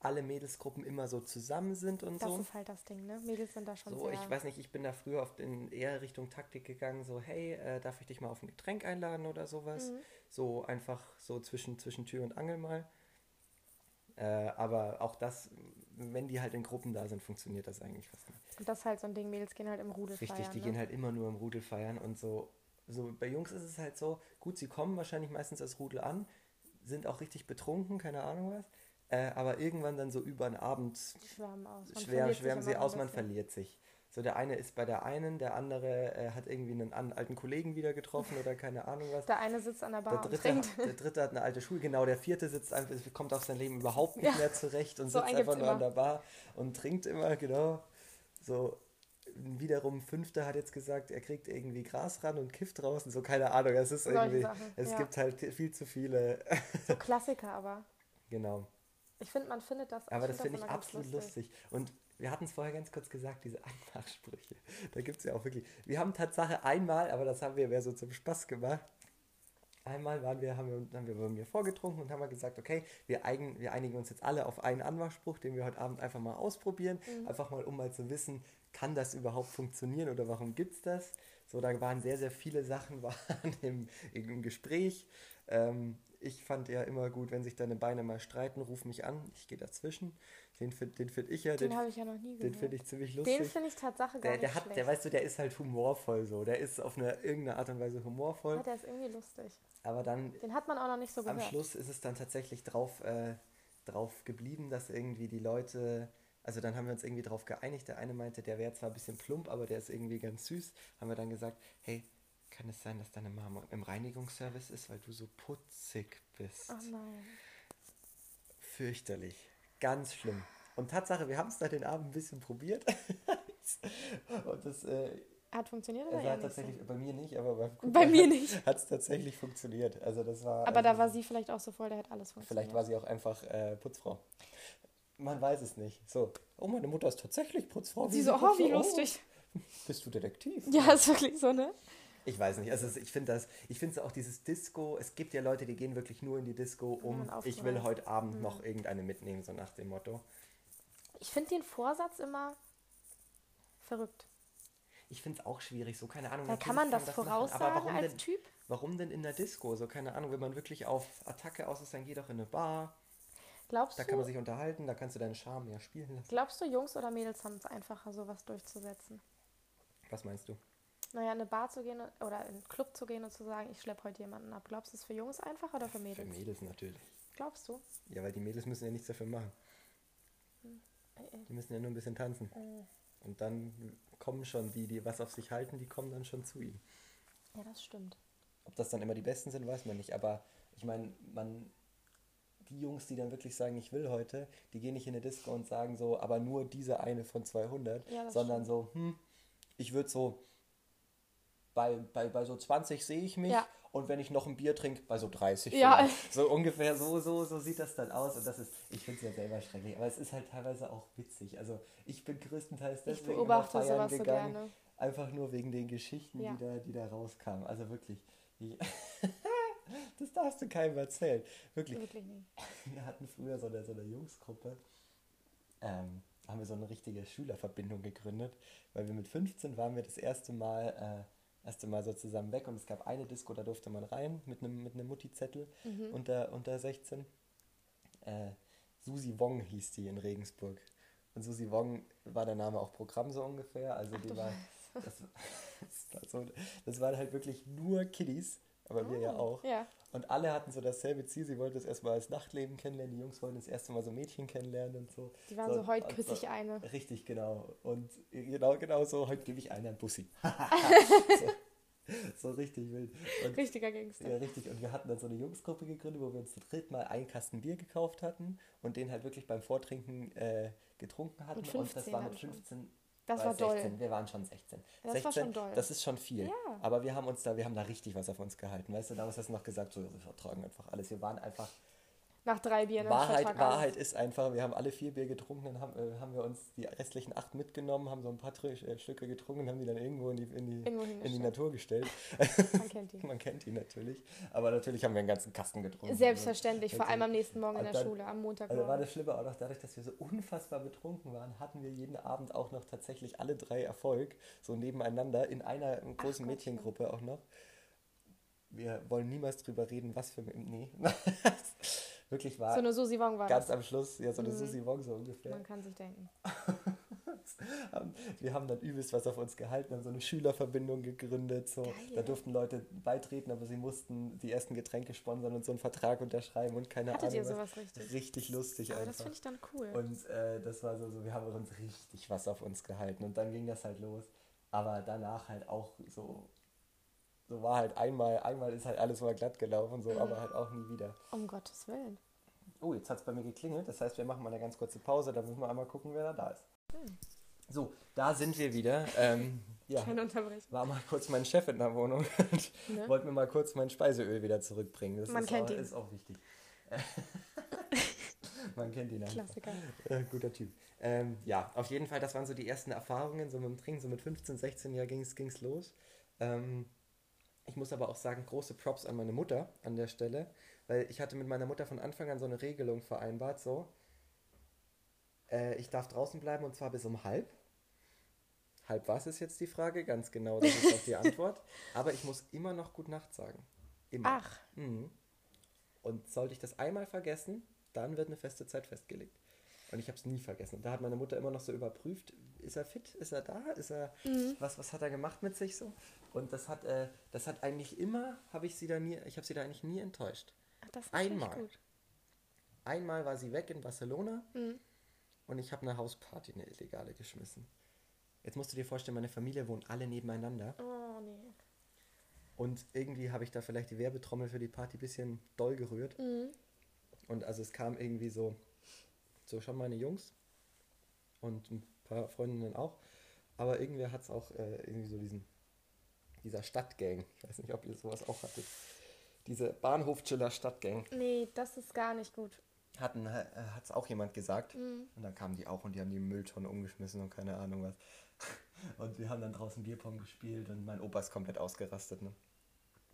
alle Mädelsgruppen immer so zusammen sind und Das so. ist halt das Ding, ne? Mädels sind da schon So, ich weiß nicht, ich bin da früher oft in eher Richtung Taktik gegangen, so, hey, äh, darf ich dich mal auf ein Getränk einladen oder sowas? Mhm. So einfach so zwischen, zwischen Tür und Angel mal. Äh, aber auch das, wenn die halt in Gruppen da sind, funktioniert das eigentlich fast nicht. Und das ist halt so ein Ding, Mädels gehen halt im Rudel Richtig, feiern. die ne? gehen halt immer nur im Rudel feiern und so. So bei Jungs ist es halt so, gut, sie kommen wahrscheinlich meistens als Rudel an, sind auch richtig betrunken, keine Ahnung was. Äh, aber irgendwann dann so über den Abend schwärmen. Man schwärmen, sie aus, man verliert sich. So der eine ist bei der einen, der andere äh, hat irgendwie einen an, alten Kollegen wieder getroffen oder keine Ahnung was. Der eine sitzt an der Der Bar und dritte, trinkt. hat, der dritte hat eine alte Schule, genau, der vierte sitzt einfach, kommt auf sein Leben überhaupt nicht Ja. mehr zurecht und So sitzt einfach nur an immer. der Bar und trinkt immer, genau. So, wiederum fünfter hat jetzt gesagt, er kriegt irgendwie Gras ran und kifft draußen, so keine Ahnung, es ist Solche irgendwie, Sachen, es ja. gibt halt viel zu viele, So Klassiker aber. genau. Ich finde, man findet das. Aber das find finde ich absolut lustig. Und wir hatten es vorher ganz kurz gesagt, diese Anmachsprüche. Da gibt es ja auch wirklich. Wir haben Tatsache einmal, aber das haben wir mehr so zum Spaß gemacht, Einmal waren wir, haben wir, haben wir bei mir vorgetrunken und haben wir gesagt, okay, wir, eigen, wir einigen uns jetzt alle auf einen Anmachspruch, den wir heute Abend einfach mal ausprobieren. Einfach mal, um mal zu wissen, kann das überhaupt funktionieren oder warum gibt es das? So, da waren sehr, sehr viele Sachen waren im, im Gespräch. Ähm, ich fand ja immer gut, wenn sich deine Beine mal streiten, ruf mich an, ich gehe dazwischen. Den finde den find ich ja, Den den, habe ich ja noch nie den gehört. finde ich ziemlich lustig. Den finde ich Tatsache gar der, nicht der hat, schlecht. der weißt du, der ist halt humorvoll so. Der ist auf eine irgendeine Art und Weise humorvoll. ja, der ist irgendwie lustig. Aber dann Den hat man auch noch nicht so am gehört. Schluss ist es dann tatsächlich drauf, äh, drauf geblieben, dass irgendwie die Leute, also dann haben wir uns irgendwie drauf geeinigt. Der eine meinte, der wäre zwar ein bisschen plump, aber der ist irgendwie ganz süß. Haben wir dann gesagt, hey, kann es sein, dass deine Mama im Reinigungsservice ist, weil du so putzig bist? Oh nein. Fürchterlich. Ganz schlimm. Und Tatsache, wir haben es da den Abend ein bisschen probiert. Und das äh, Hat funktioniert oder nicht tatsächlich, so? bei mir nicht, aber beim Bei mir nicht. hat es tatsächlich funktioniert. Also das war. Aber da also, war sie vielleicht auch so voll, der hat alles funktioniert. Vielleicht war sie auch einfach äh, Putzfrau. Man weiß es nicht. So, oh, meine Mutter ist tatsächlich Putzfrau. Sie so, oh, wie lustig. Bist du Detektiv? Ja, ist wirklich so, ne? Ich weiß nicht. Also es- ich finde das, ich finde auch dieses Disco. Es gibt ja Leute, die gehen wirklich nur in die Disco, um ich will heute Abend Mhm. noch irgendeine mitnehmen, so nach dem Motto. Ich finde den Vorsatz immer verrückt. Ich finde es auch schwierig, so keine Ahnung. Da kann man das aber voraussagen warum als denn, Typ. warum denn in der Disco? So keine Ahnung, wenn man wirklich auf Attacke aus ist, dann geh doch in eine Bar. Glaubst Da kann man du, sich unterhalten, da kannst du deinen Charme ja spielen lassen. glaubst du, Jungs oder Mädels haben es einfacher, sowas durchzusetzen? Was meinst du? Naja, in eine Bar zu gehen oder in einen Club zu gehen und zu sagen, ich schleppe heute jemanden ab. Glaubst du, es ist für Jungs einfacher oder für Für Mädels? Mädels natürlich. Glaubst du? Ja, weil die Mädels müssen ja nichts dafür machen. Äh, äh. Die müssen ja nur ein bisschen tanzen. Und dann kommen schon die, die was auf sich halten, die kommen dann schon zu ihm. Ja, das stimmt. Ob das dann immer die Besten sind, weiß man nicht. Aber ich meine, man, die Jungs, die dann wirklich sagen, ich will heute, die gehen nicht in eine Disco und sagen so, aber nur diese eine von 200, Ja, sondern so, hm, ich würde so, bei, bei, bei so 20 sehe ich mich Ja. und wenn ich noch ein Bier trinke, bei so 30. Ja. vielleicht. So ungefähr so, so, so sieht das dann aus. Und das ist, ich finde es ja selber schrecklich, aber es ist halt teilweise auch witzig. Also ich bin größtenteils Ich deswegen beobachte immer feiern sowas so gegangen. gerne. Einfach nur wegen den Geschichten, Ja. die, da, die da rauskamen. Also wirklich. Ich, das darfst du keinem erzählen. Wirklich. Wirklich nicht. Wir hatten früher so eine, so eine Jungsgruppe. Ähm, haben wir so eine richtige Schülerverbindung gegründet, weil wir mit 15 waren wir das erste Mal, äh, erste Mal so zusammen weg und es gab eine Disco, da durfte man rein mit einem mit einem Mutti-Zettel Mhm. unter, unter 16. Äh, Susi Wong hieß die in Regensburg. Und Susi Wong war der Name auch Programm so ungefähr. Also die du war, das, das, war so, das waren halt wirklich nur Kiddies, aber wir ja auch. Oh, Ja. Und alle hatten so dasselbe Ziel. Sie wollten das erstmal als Nachtleben kennenlernen. Die Jungs wollten das erste Mal so Mädchen kennenlernen und so. Die waren so, heute küsse so- ich eine. Richtig, genau. Und genau, genau so, heute gebe ich einer einen Bussi. so, so richtig wild. Und, Richtiger Gangster. ja, richtig. Und wir hatten dann so eine Jungsgruppe gegründet, wo wir uns zu dritt mal einen Kasten Bier gekauft hatten und den halt wirklich beim Vortrinken äh, getrunken hatten. Mit und das 15 war mit schon. 15. Das war doll. 16. Wir waren schon 16. Das 16, war schon doll. Das ist schon viel. Ja. Aber wir haben uns da, wir haben da richtig was auf uns gehalten. Weißt du, damals hast du noch gesagt, so, wir vertragen einfach alles. Wir waren einfach Nach drei Bieren. im Wahrheit, Wahrheit ist einfach, wir haben alle vier Bier getrunken, dann haben, äh, haben wir uns die restlichen acht mitgenommen, haben so ein paar äh, Stücke getrunken und haben die dann irgendwo in die, in die, in die. Natur gestellt. Man kennt ihn. Man kennt ihn natürlich. Aber natürlich haben wir einen ganzen Kasten getrunken. Selbstverständlich, vor allem am nächsten Morgen in der dann- Schule, am Montag. Also war das Schlimme auch noch dadurch, dass wir so unfassbar betrunken waren, hatten wir jeden Abend auch noch tatsächlich alle drei Erfolg, so nebeneinander, in einer großen Gottchen. Mädchengruppe auch noch. Wir wollen niemals drüber reden, was für... Nee. Wirklich war so eine Susi Wong war ganz das. am Schluss, ja, so eine Mhm. Susi Wong so ungefähr. Man kann sich denken. Wir haben dann übelst was auf uns gehalten, haben so eine Schülerverbindung gegründet. So. Geil. Da durften Leute beitreten, aber sie mussten die ersten Getränke sponsern und so einen Vertrag unterschreiben und keine Hattet Ahnung. ihr was. sowas richtig? Richtig lustig Aber das einfach. finde ich dann cool. Und äh, das war so, so, wir haben uns richtig was auf uns gehalten und dann ging das halt los. Aber danach halt auch so, so war halt einmal, einmal ist halt alles mal glatt gelaufen, so, aber halt auch nie wieder. um Gottes Willen. Oh, jetzt hat es bei mir geklingelt. Das heißt, wir machen mal eine ganz kurze Pause. Dann müssen wir einmal gucken, wer da da ist. Hm. So, da sind wir wieder. Ähm, ja, Keine Unterbrechung. war mal kurz mein Chef in der Wohnung und Ne? wollte mir mal kurz mein Speiseöl wieder zurückbringen. Das Man ist, kennt auch, ihn. ist auch wichtig. Man kennt ihn einfach. Klassiker. Äh, guter Typ. Ähm, ja, auf jeden Fall, das waren so die ersten Erfahrungen. So mit dem Trinken, so mit 15, 16 Jahren ging es los. Ähm, Ich muss aber auch sagen, große Props an meine Mutter an der Stelle, weil ich hatte mit meiner Mutter von Anfang an so eine Regelung vereinbart, so, äh, ich darf draußen bleiben und zwar bis um halb. Halb was ist jetzt die Frage? Ganz genau, das ist auch die Antwort. Aber ich muss immer noch Gut Nacht sagen. Immer. Ach, Mhm. Und sollte ich das einmal vergessen, dann wird eine feste Zeit festgelegt. Und ich habe es nie vergessen. Und da hat meine Mutter immer noch so überprüft, ist er fit? Ist er da? Ist er was, was hat er gemacht mit sich so? Und das hat, äh, das hat eigentlich immer, habe ich sie da nie, ich habe sie da eigentlich nie enttäuscht. ach, das ist Einmal. gut. Einmal war sie weg in Barcelona Mhm. und ich habe eine Hausparty, eine illegale geschmissen. Jetzt musst du dir vorstellen, meine Familie wohnt alle nebeneinander. Oh, nee. Und irgendwie habe ich da vielleicht die Werbetrommel für die Party ein bisschen doll gerührt. Mhm. Und also es kam irgendwie so, so schon meine Jungs und ein paar Freundinnen auch. Aber irgendwer hat es auch äh, irgendwie so diesen, dieser Stadtgang. Ich weiß nicht, ob ihr sowas auch hattet. Diese Bahnhofchiller Stadtgang. Nee, das ist gar nicht gut. Hatten, äh, hat es auch jemand gesagt. Mhm. Und dann kamen die auch und die haben die Mülltonne umgeschmissen und keine Ahnung was. Und wir haben dann draußen Bierpong gespielt und mein Opa ist komplett ausgerastet. Ne?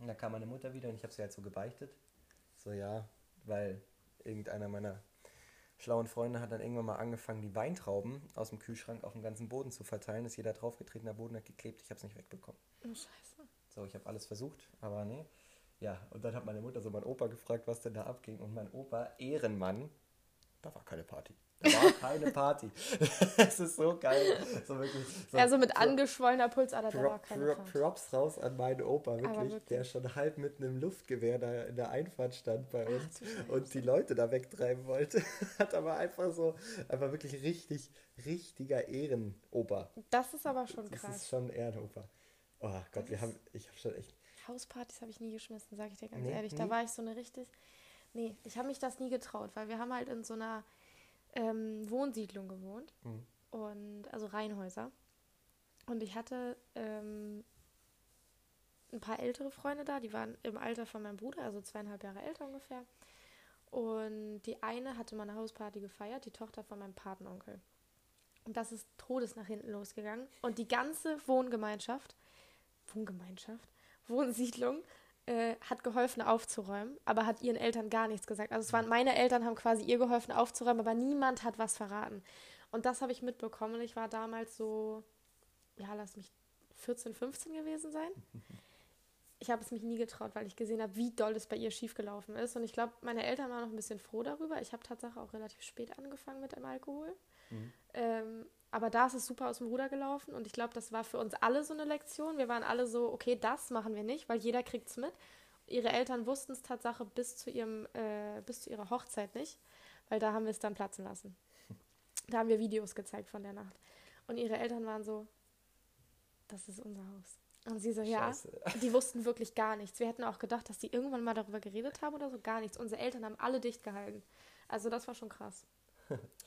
Und da kam meine Mutter wieder und ich habe sie halt so gebeichtet. So ja, weil irgendeiner meiner schlauen Freunde hat dann irgendwann mal angefangen, die Weintrauben aus dem Kühlschrank auf den ganzen Boden zu verteilen. Ist jeder draufgetreten, der Boden hat geklebt, ich habe es nicht wegbekommen. Oh, scheiße. So, ich habe alles versucht, aber nee. Ja, und dann hat meine Mutter so meinen Opa gefragt, was denn da abging. Und mein Opa, Ehrenmann, da war keine Party. Da war keine Party. Es ist so geil. So wirklich. So, also mit so angeschwollener Pulsader, da war keine Prop, Fahrt. Props raus an meinen Opa, wirklich, wirklich. der schon halb mit einem Luftgewehr da in der Einfahrt stand bei uns du Scheiße. und die Leute da wegtreiben wollte. Hat aber einfach so, einfach wirklich richtig, richtiger Ehrenopa. Das ist aber schon Das krass. ist schon Ehrenopa. Oh Gott, Das wir haben, ich habe schon echt, Hauspartys habe ich nie geschmissen, sage ich dir ganz Nee, ehrlich. nie? Da war ich so eine richtig. Nee, ich habe mich das nie getraut, weil wir haben halt in so einer ähm, Wohnsiedlung gewohnt. Mhm. Und also Reihenhäuser. Und ich hatte ähm, ein paar ältere Freunde da, die waren im Alter von meinem Bruder, also zweieinhalb Jahre älter ungefähr. Und die eine hatte mal eine Hausparty gefeiert, die Tochter von meinem Patenonkel. Und das ist todes nach hinten losgegangen. Und die ganze Wohngemeinschaft, Wohngemeinschaft, Wohnsiedlung, äh, hat geholfen aufzuräumen, aber hat ihren Eltern gar nichts gesagt. Also es waren meine Eltern, haben quasi ihr geholfen aufzuräumen, aber niemand hat was verraten. Und das habe ich mitbekommen. Und ich war damals so, ja, lass mich 14, 15 gewesen sein. Ich habe es mich nie getraut, weil ich gesehen habe, wie doll es bei ihr schiefgelaufen ist. Und ich glaube, meine Eltern waren noch ein bisschen froh darüber. Ich habe tatsächlich auch relativ spät angefangen mit dem Alkohol. Mhm. Ähm, aber da ist es super aus dem Ruder gelaufen. Und ich glaube, das war für uns alle so eine Lektion. Wir waren alle so, okay, das machen wir nicht, weil jeder kriegt es mit. Ihre Eltern wussten es Tatsache bis zu, ihrem, äh, bis zu ihrer Hochzeit nicht, weil da haben wir es dann platzen lassen. Da haben wir Videos gezeigt von der Nacht. Und ihre Eltern waren so, das ist unser Haus. Und sie so, ja. Scheiße. Die wussten wirklich gar nichts. Wir hätten auch gedacht, dass die irgendwann mal darüber geredet haben oder so. Gar nichts. Unsere Eltern haben alle dicht gehalten. Also das war schon krass.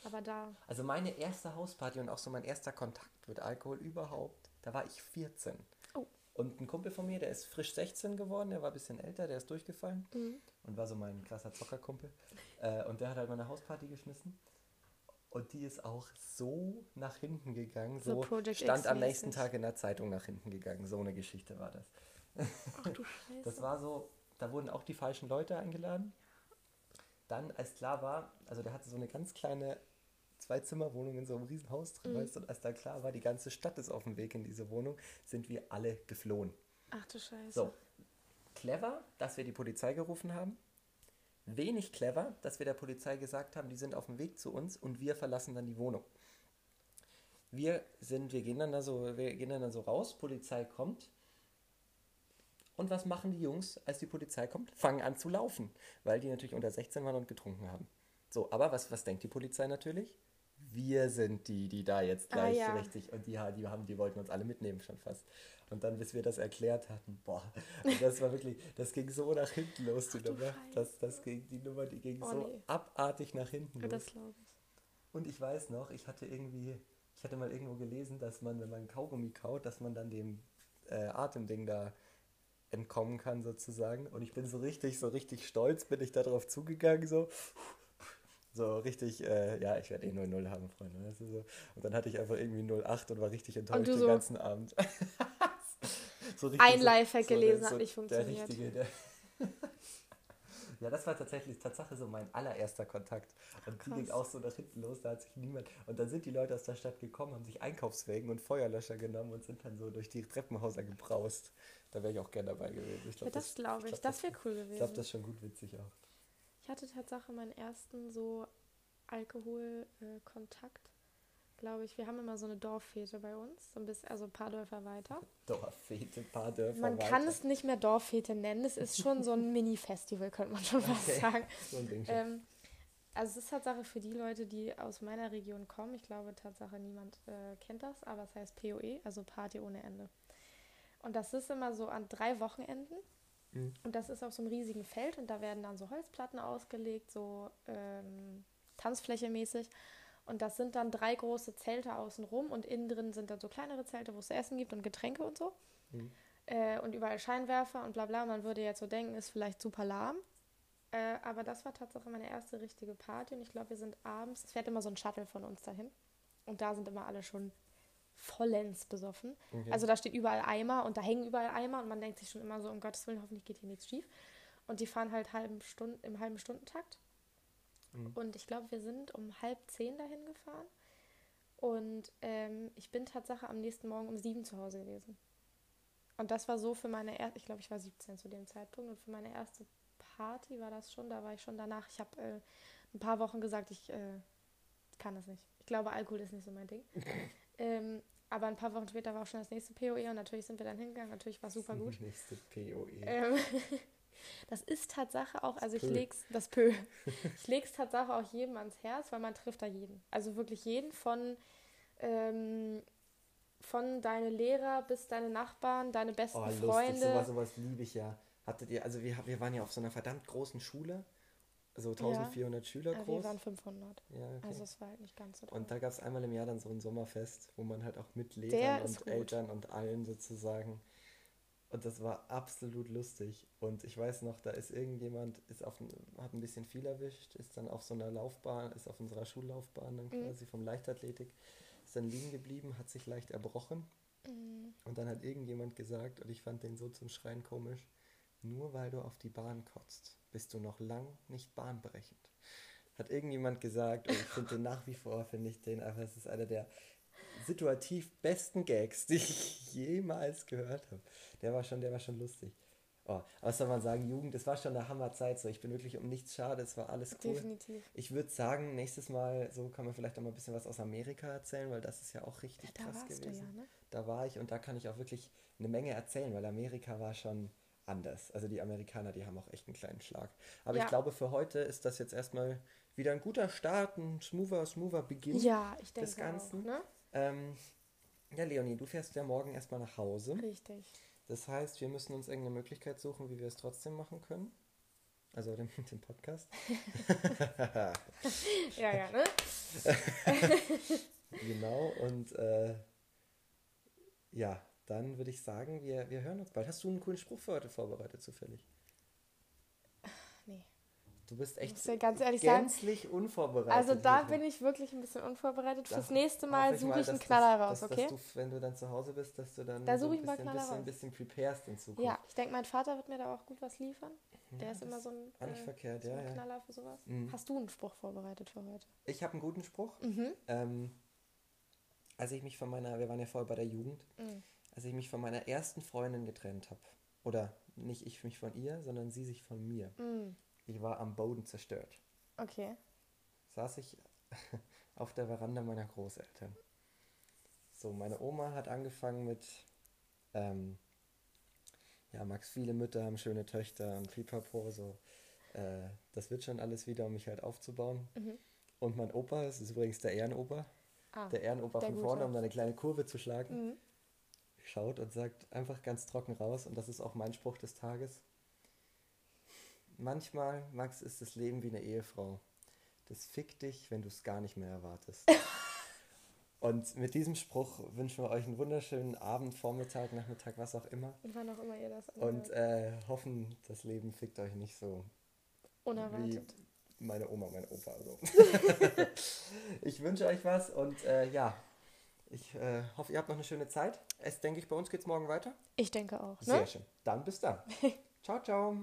Aber da, Also meine erste Hausparty und auch so mein erster Kontakt mit Alkohol überhaupt, da war ich 14. Oh. Und ein Kumpel von mir, der ist frisch 16 geworden, der war ein bisschen älter, der ist durchgefallen Mhm. und war so mein krasser Zockerkumpel. Äh, und der hat halt mal eine Hausparty geschmissen. Und die ist auch so nach hinten gegangen, So so, stand am nächsten Tag in der Zeitung nach hinten gegangen. So eine Geschichte war das. ach du Scheiße. Das war so, da wurden auch die falschen Leute eingeladen. Dann, als klar war, also der hatte so eine ganz kleine Zwei-Zimmer-Wohnung in so einem riesen Haus drin, Mhm. weißt du, und als da klar war, die ganze Stadt ist auf dem Weg in diese Wohnung, sind wir alle geflohen. ach du Scheiße. So, clever, dass wir die Polizei gerufen haben. Wenig clever, dass wir der Polizei gesagt haben, die sind auf dem Weg zu uns und wir verlassen dann die Wohnung. Wir sind, wir gehen dann da so, wir gehen dann da so raus, Polizei kommt. Und was machen die Jungs, als die Polizei kommt? Fangen an zu laufen, weil die natürlich unter 16 waren und getrunken haben. So, aber was, was denkt die Polizei natürlich? Wir sind die, die da jetzt Ah, gleich ja. richtig und die, die haben, die wollten uns alle mitnehmen schon fast. Und dann, bis wir das erklärt hatten, boah, und das war wirklich, das ging so nach hinten los, die Ach Nummer. Das, das ging, die Nummer, die ging Oh, so nee. abartig nach hinten Ja, los. Und ich weiß noch, ich hatte irgendwie, ich hatte mal irgendwo gelesen, dass man, wenn man Kaugummi kaut, dass man dann dem äh, Atemding da entkommen kann sozusagen. Und ich bin so richtig, so richtig stolz, bin ich da drauf zugegangen, so. So richtig, äh, ja, ich werde eh 0-0 haben, Freunde. So. Und dann hatte ich einfach irgendwie 0-8 und war richtig enttäuscht du den so- ganzen Abend. so Ein Lifehack der- gelesen, hat nicht Der funktioniert. richtige, der ja, das war tatsächlich Tatsache so mein allererster Kontakt. Und die Krass. ging auch so nach hinten los, da hat sich niemand. Und dann sind die Leute aus der Stadt gekommen, haben sich Einkaufswägen und Feuerlöscher genommen und sind dann so durch die Treppenhäuser gebraust. Da wäre ich auch gerne dabei gewesen. Ich Ja, glaub, das glaube ich. glaub, Das wäre cool Ich glaube, gewesen. das ist schon gut witzig auch. Ich hatte Tatsache meinen ersten so Alkoholkontakt, glaube ich. Wir haben immer so eine Dorffete bei uns, so ein bisschen, also ein paar Dörfer weiter. Dorffete, paar Dörfer Man weiter. kann es nicht mehr Dorffete nennen. Es ist schon so ein Mini-Festival, könnte man schon fast Okay. sagen. So ein Ding schon. Ähm, also es ist Tatsache für die Leute, die aus meiner Region kommen. Ich glaube Tatsache niemand äh, kennt das, aber es heißt POE, also Party ohne Ende. Und das ist immer so an drei Wochenenden. Mhm. Und das ist auf so einem riesigen Feld und da werden dann so Holzplatten ausgelegt, so ähm, Tanzfläche mäßig. Und das sind dann drei große Zelte außenrum und innen drin sind dann so kleinere Zelte, wo es essen gibt und Getränke und so. Mhm. Äh, und überall Scheinwerfer und bla bla. Man würde jetzt so denken, ist vielleicht super lahm. Äh, aber das war tatsächlich meine erste richtige Party und ich glaube, wir sind abends, es fährt immer so ein Shuttle von uns dahin. Und da sind immer alle schon vollends besoffen. Okay. Also da steht überall Eimer und da hängen überall Eimer und man denkt sich schon immer so, um Gottes Willen, hoffentlich geht hier nichts schief. Und die fahren halt halben Stunden, im halben Stundentakt. Mhm. Und ich glaube, wir sind um halb zehn dahin gefahren. Und ähm, ich bin Tatsache am nächsten Morgen um sieben zu Hause gewesen. Und das war so für meine erste, ich glaube, ich war 17 zu dem Zeitpunkt. Und für meine erste Party war das schon, da war ich schon danach. Ich habe äh, ein paar Wochen gesagt, ich äh, kann das nicht. Ich glaube, Alkohol ist nicht so mein Ding. ähm, aber ein paar Wochen später war auch schon das nächste POE und natürlich sind wir dann hingegangen. Natürlich war es super gut. Nächste POE. Ähm, das ist Tatsache auch, also ich Pö. leg's, das Pö. Ich leg's Tatsache auch jedem ans Herz, weil man trifft da jeden. Also wirklich jeden von, ähm, von deine Lehrer bis deine Nachbarn, deine besten Oh, lustig, Freunde. sowas, sowas liebe ich ja. Hattet ihr, also wir, wir waren ja auf so einer verdammt großen Schule, so 1400 Schüler Äh, groß. wir waren 500. ja, okay. Also es war halt nicht ganz so und toll. da gab es einmal im Jahr dann so ein Sommerfest, wo man halt auch mit Lehrern und. Eltern und allen sozusagen. Und das war absolut lustig. Und ich weiß noch, da ist irgendjemand, ist auf, hat ein bisschen viel erwischt, ist dann auf so einer Laufbahn, ist auf unserer Schullaufbahn dann Mhm. quasi vom Leichtathletik, ist dann liegen geblieben, hat sich leicht erbrochen. Mhm. Und dann hat irgendjemand gesagt, und ich fand den so zum Schreien komisch, nur weil du auf die Bahn kotzt, bist du noch lang nicht bahnbrechend. Hat irgendjemand gesagt, und ich finde den nach wie vor, finde ich den einfach, es ist einer der situativ besten Gags, die ich jemals gehört habe. Der war schon, der war schon lustig. Oh, was soll man sagen, Jugend, es war schon eine Hammerzeit so. Ich bin wirklich um nichts schade, es war alles cool. Definitiv. Ich würde sagen, nächstes Mal, so kann man vielleicht auch mal ein bisschen was aus Amerika erzählen, weil das ist ja auch richtig Da krass warst gewesen. du ja, ne? Da war ich und da kann ich auch wirklich eine Menge erzählen, weil Amerika war schon anders. Also die Amerikaner, die haben auch echt einen kleinen Schlag. Aber Ja. ich glaube, für heute ist das jetzt erstmal wieder ein guter Start, ein smoother, smoother Beginn Ja, ich denke des Ganzen. auch, ne? Ähm, ja, Leonie, du fährst ja morgen erstmal nach Hause. Richtig. Das heißt, wir müssen uns irgendeine Möglichkeit suchen, wie wir es trotzdem machen können. Also den, den Podcast. Ja, ja, ne? Genau, und äh, ja, dann würde ich sagen, wir, wir hören uns bald. Hast du einen coolen Spruch für heute vorbereitet, zufällig? Nee. Du bist echt ja ganz ehrlich sagen, gänzlich unvorbereitet. Also da wirklich. bin ich wirklich ein bisschen unvorbereitet. Fürs nächste Mal suche ich einen das- Knaller raus, dass, okay? Dass du, wenn du dann zu Hause bist, dass du dann Da so ein ich bisschen, Knaller bisschen, raus. bisschen preparest in Zukunft. Ja, ich denke, mein Vater wird mir da auch gut was liefern. Der ist das immer so ein, äh, verkehrt, so ja, ein ja. Knaller für sowas. Mhm. Hast du einen Spruch vorbereitet für heute? Ich habe einen guten Spruch. Mhm. Ähm, als ich mich von meiner, wir waren ja vorher bei der Jugend, Mhm. als ich mich von meiner ersten Freundin getrennt habe, oder nicht ich mich von ihr, sondern sie sich von mir. Ich war am Boden zerstört. Okay. Saß ich auf der Veranda meiner Großeltern. So, meine Oma hat angefangen mit, ähm, ja, Max, viele Mütter haben schöne Töchter und pipapo, so, äh, das wird schon alles wieder, um mich halt aufzubauen. Mhm. Und mein Opa, das ist übrigens der Ehrenoper, Ah. der Ehrenoper der von Gute. vorne, um da eine kleine Kurve zu schlagen, Mhm. schaut und sagt einfach ganz trocken raus, und das ist auch mein Spruch des Tages. Manchmal, Max, ist das Leben wie eine Ehefrau. Das fickt dich, wenn du es gar nicht mehr erwartest. und mit diesem Spruch wünschen wir euch einen wunderschönen Abend, Vormittag, Nachmittag, was auch immer. Und wann auch immer ihr das Und anhört. äh, hoffen, das Leben fickt euch nicht so unerwartet. wie meine Oma, mein Opa. So. ich wünsche euch was und äh, ja, Ich äh, hoffe, ihr habt noch eine schöne Zeit. Es denke ich, bei uns geht es morgen weiter. Ich denke auch. Ne? Sehr schön. Dann bis dann. ciao, ciao.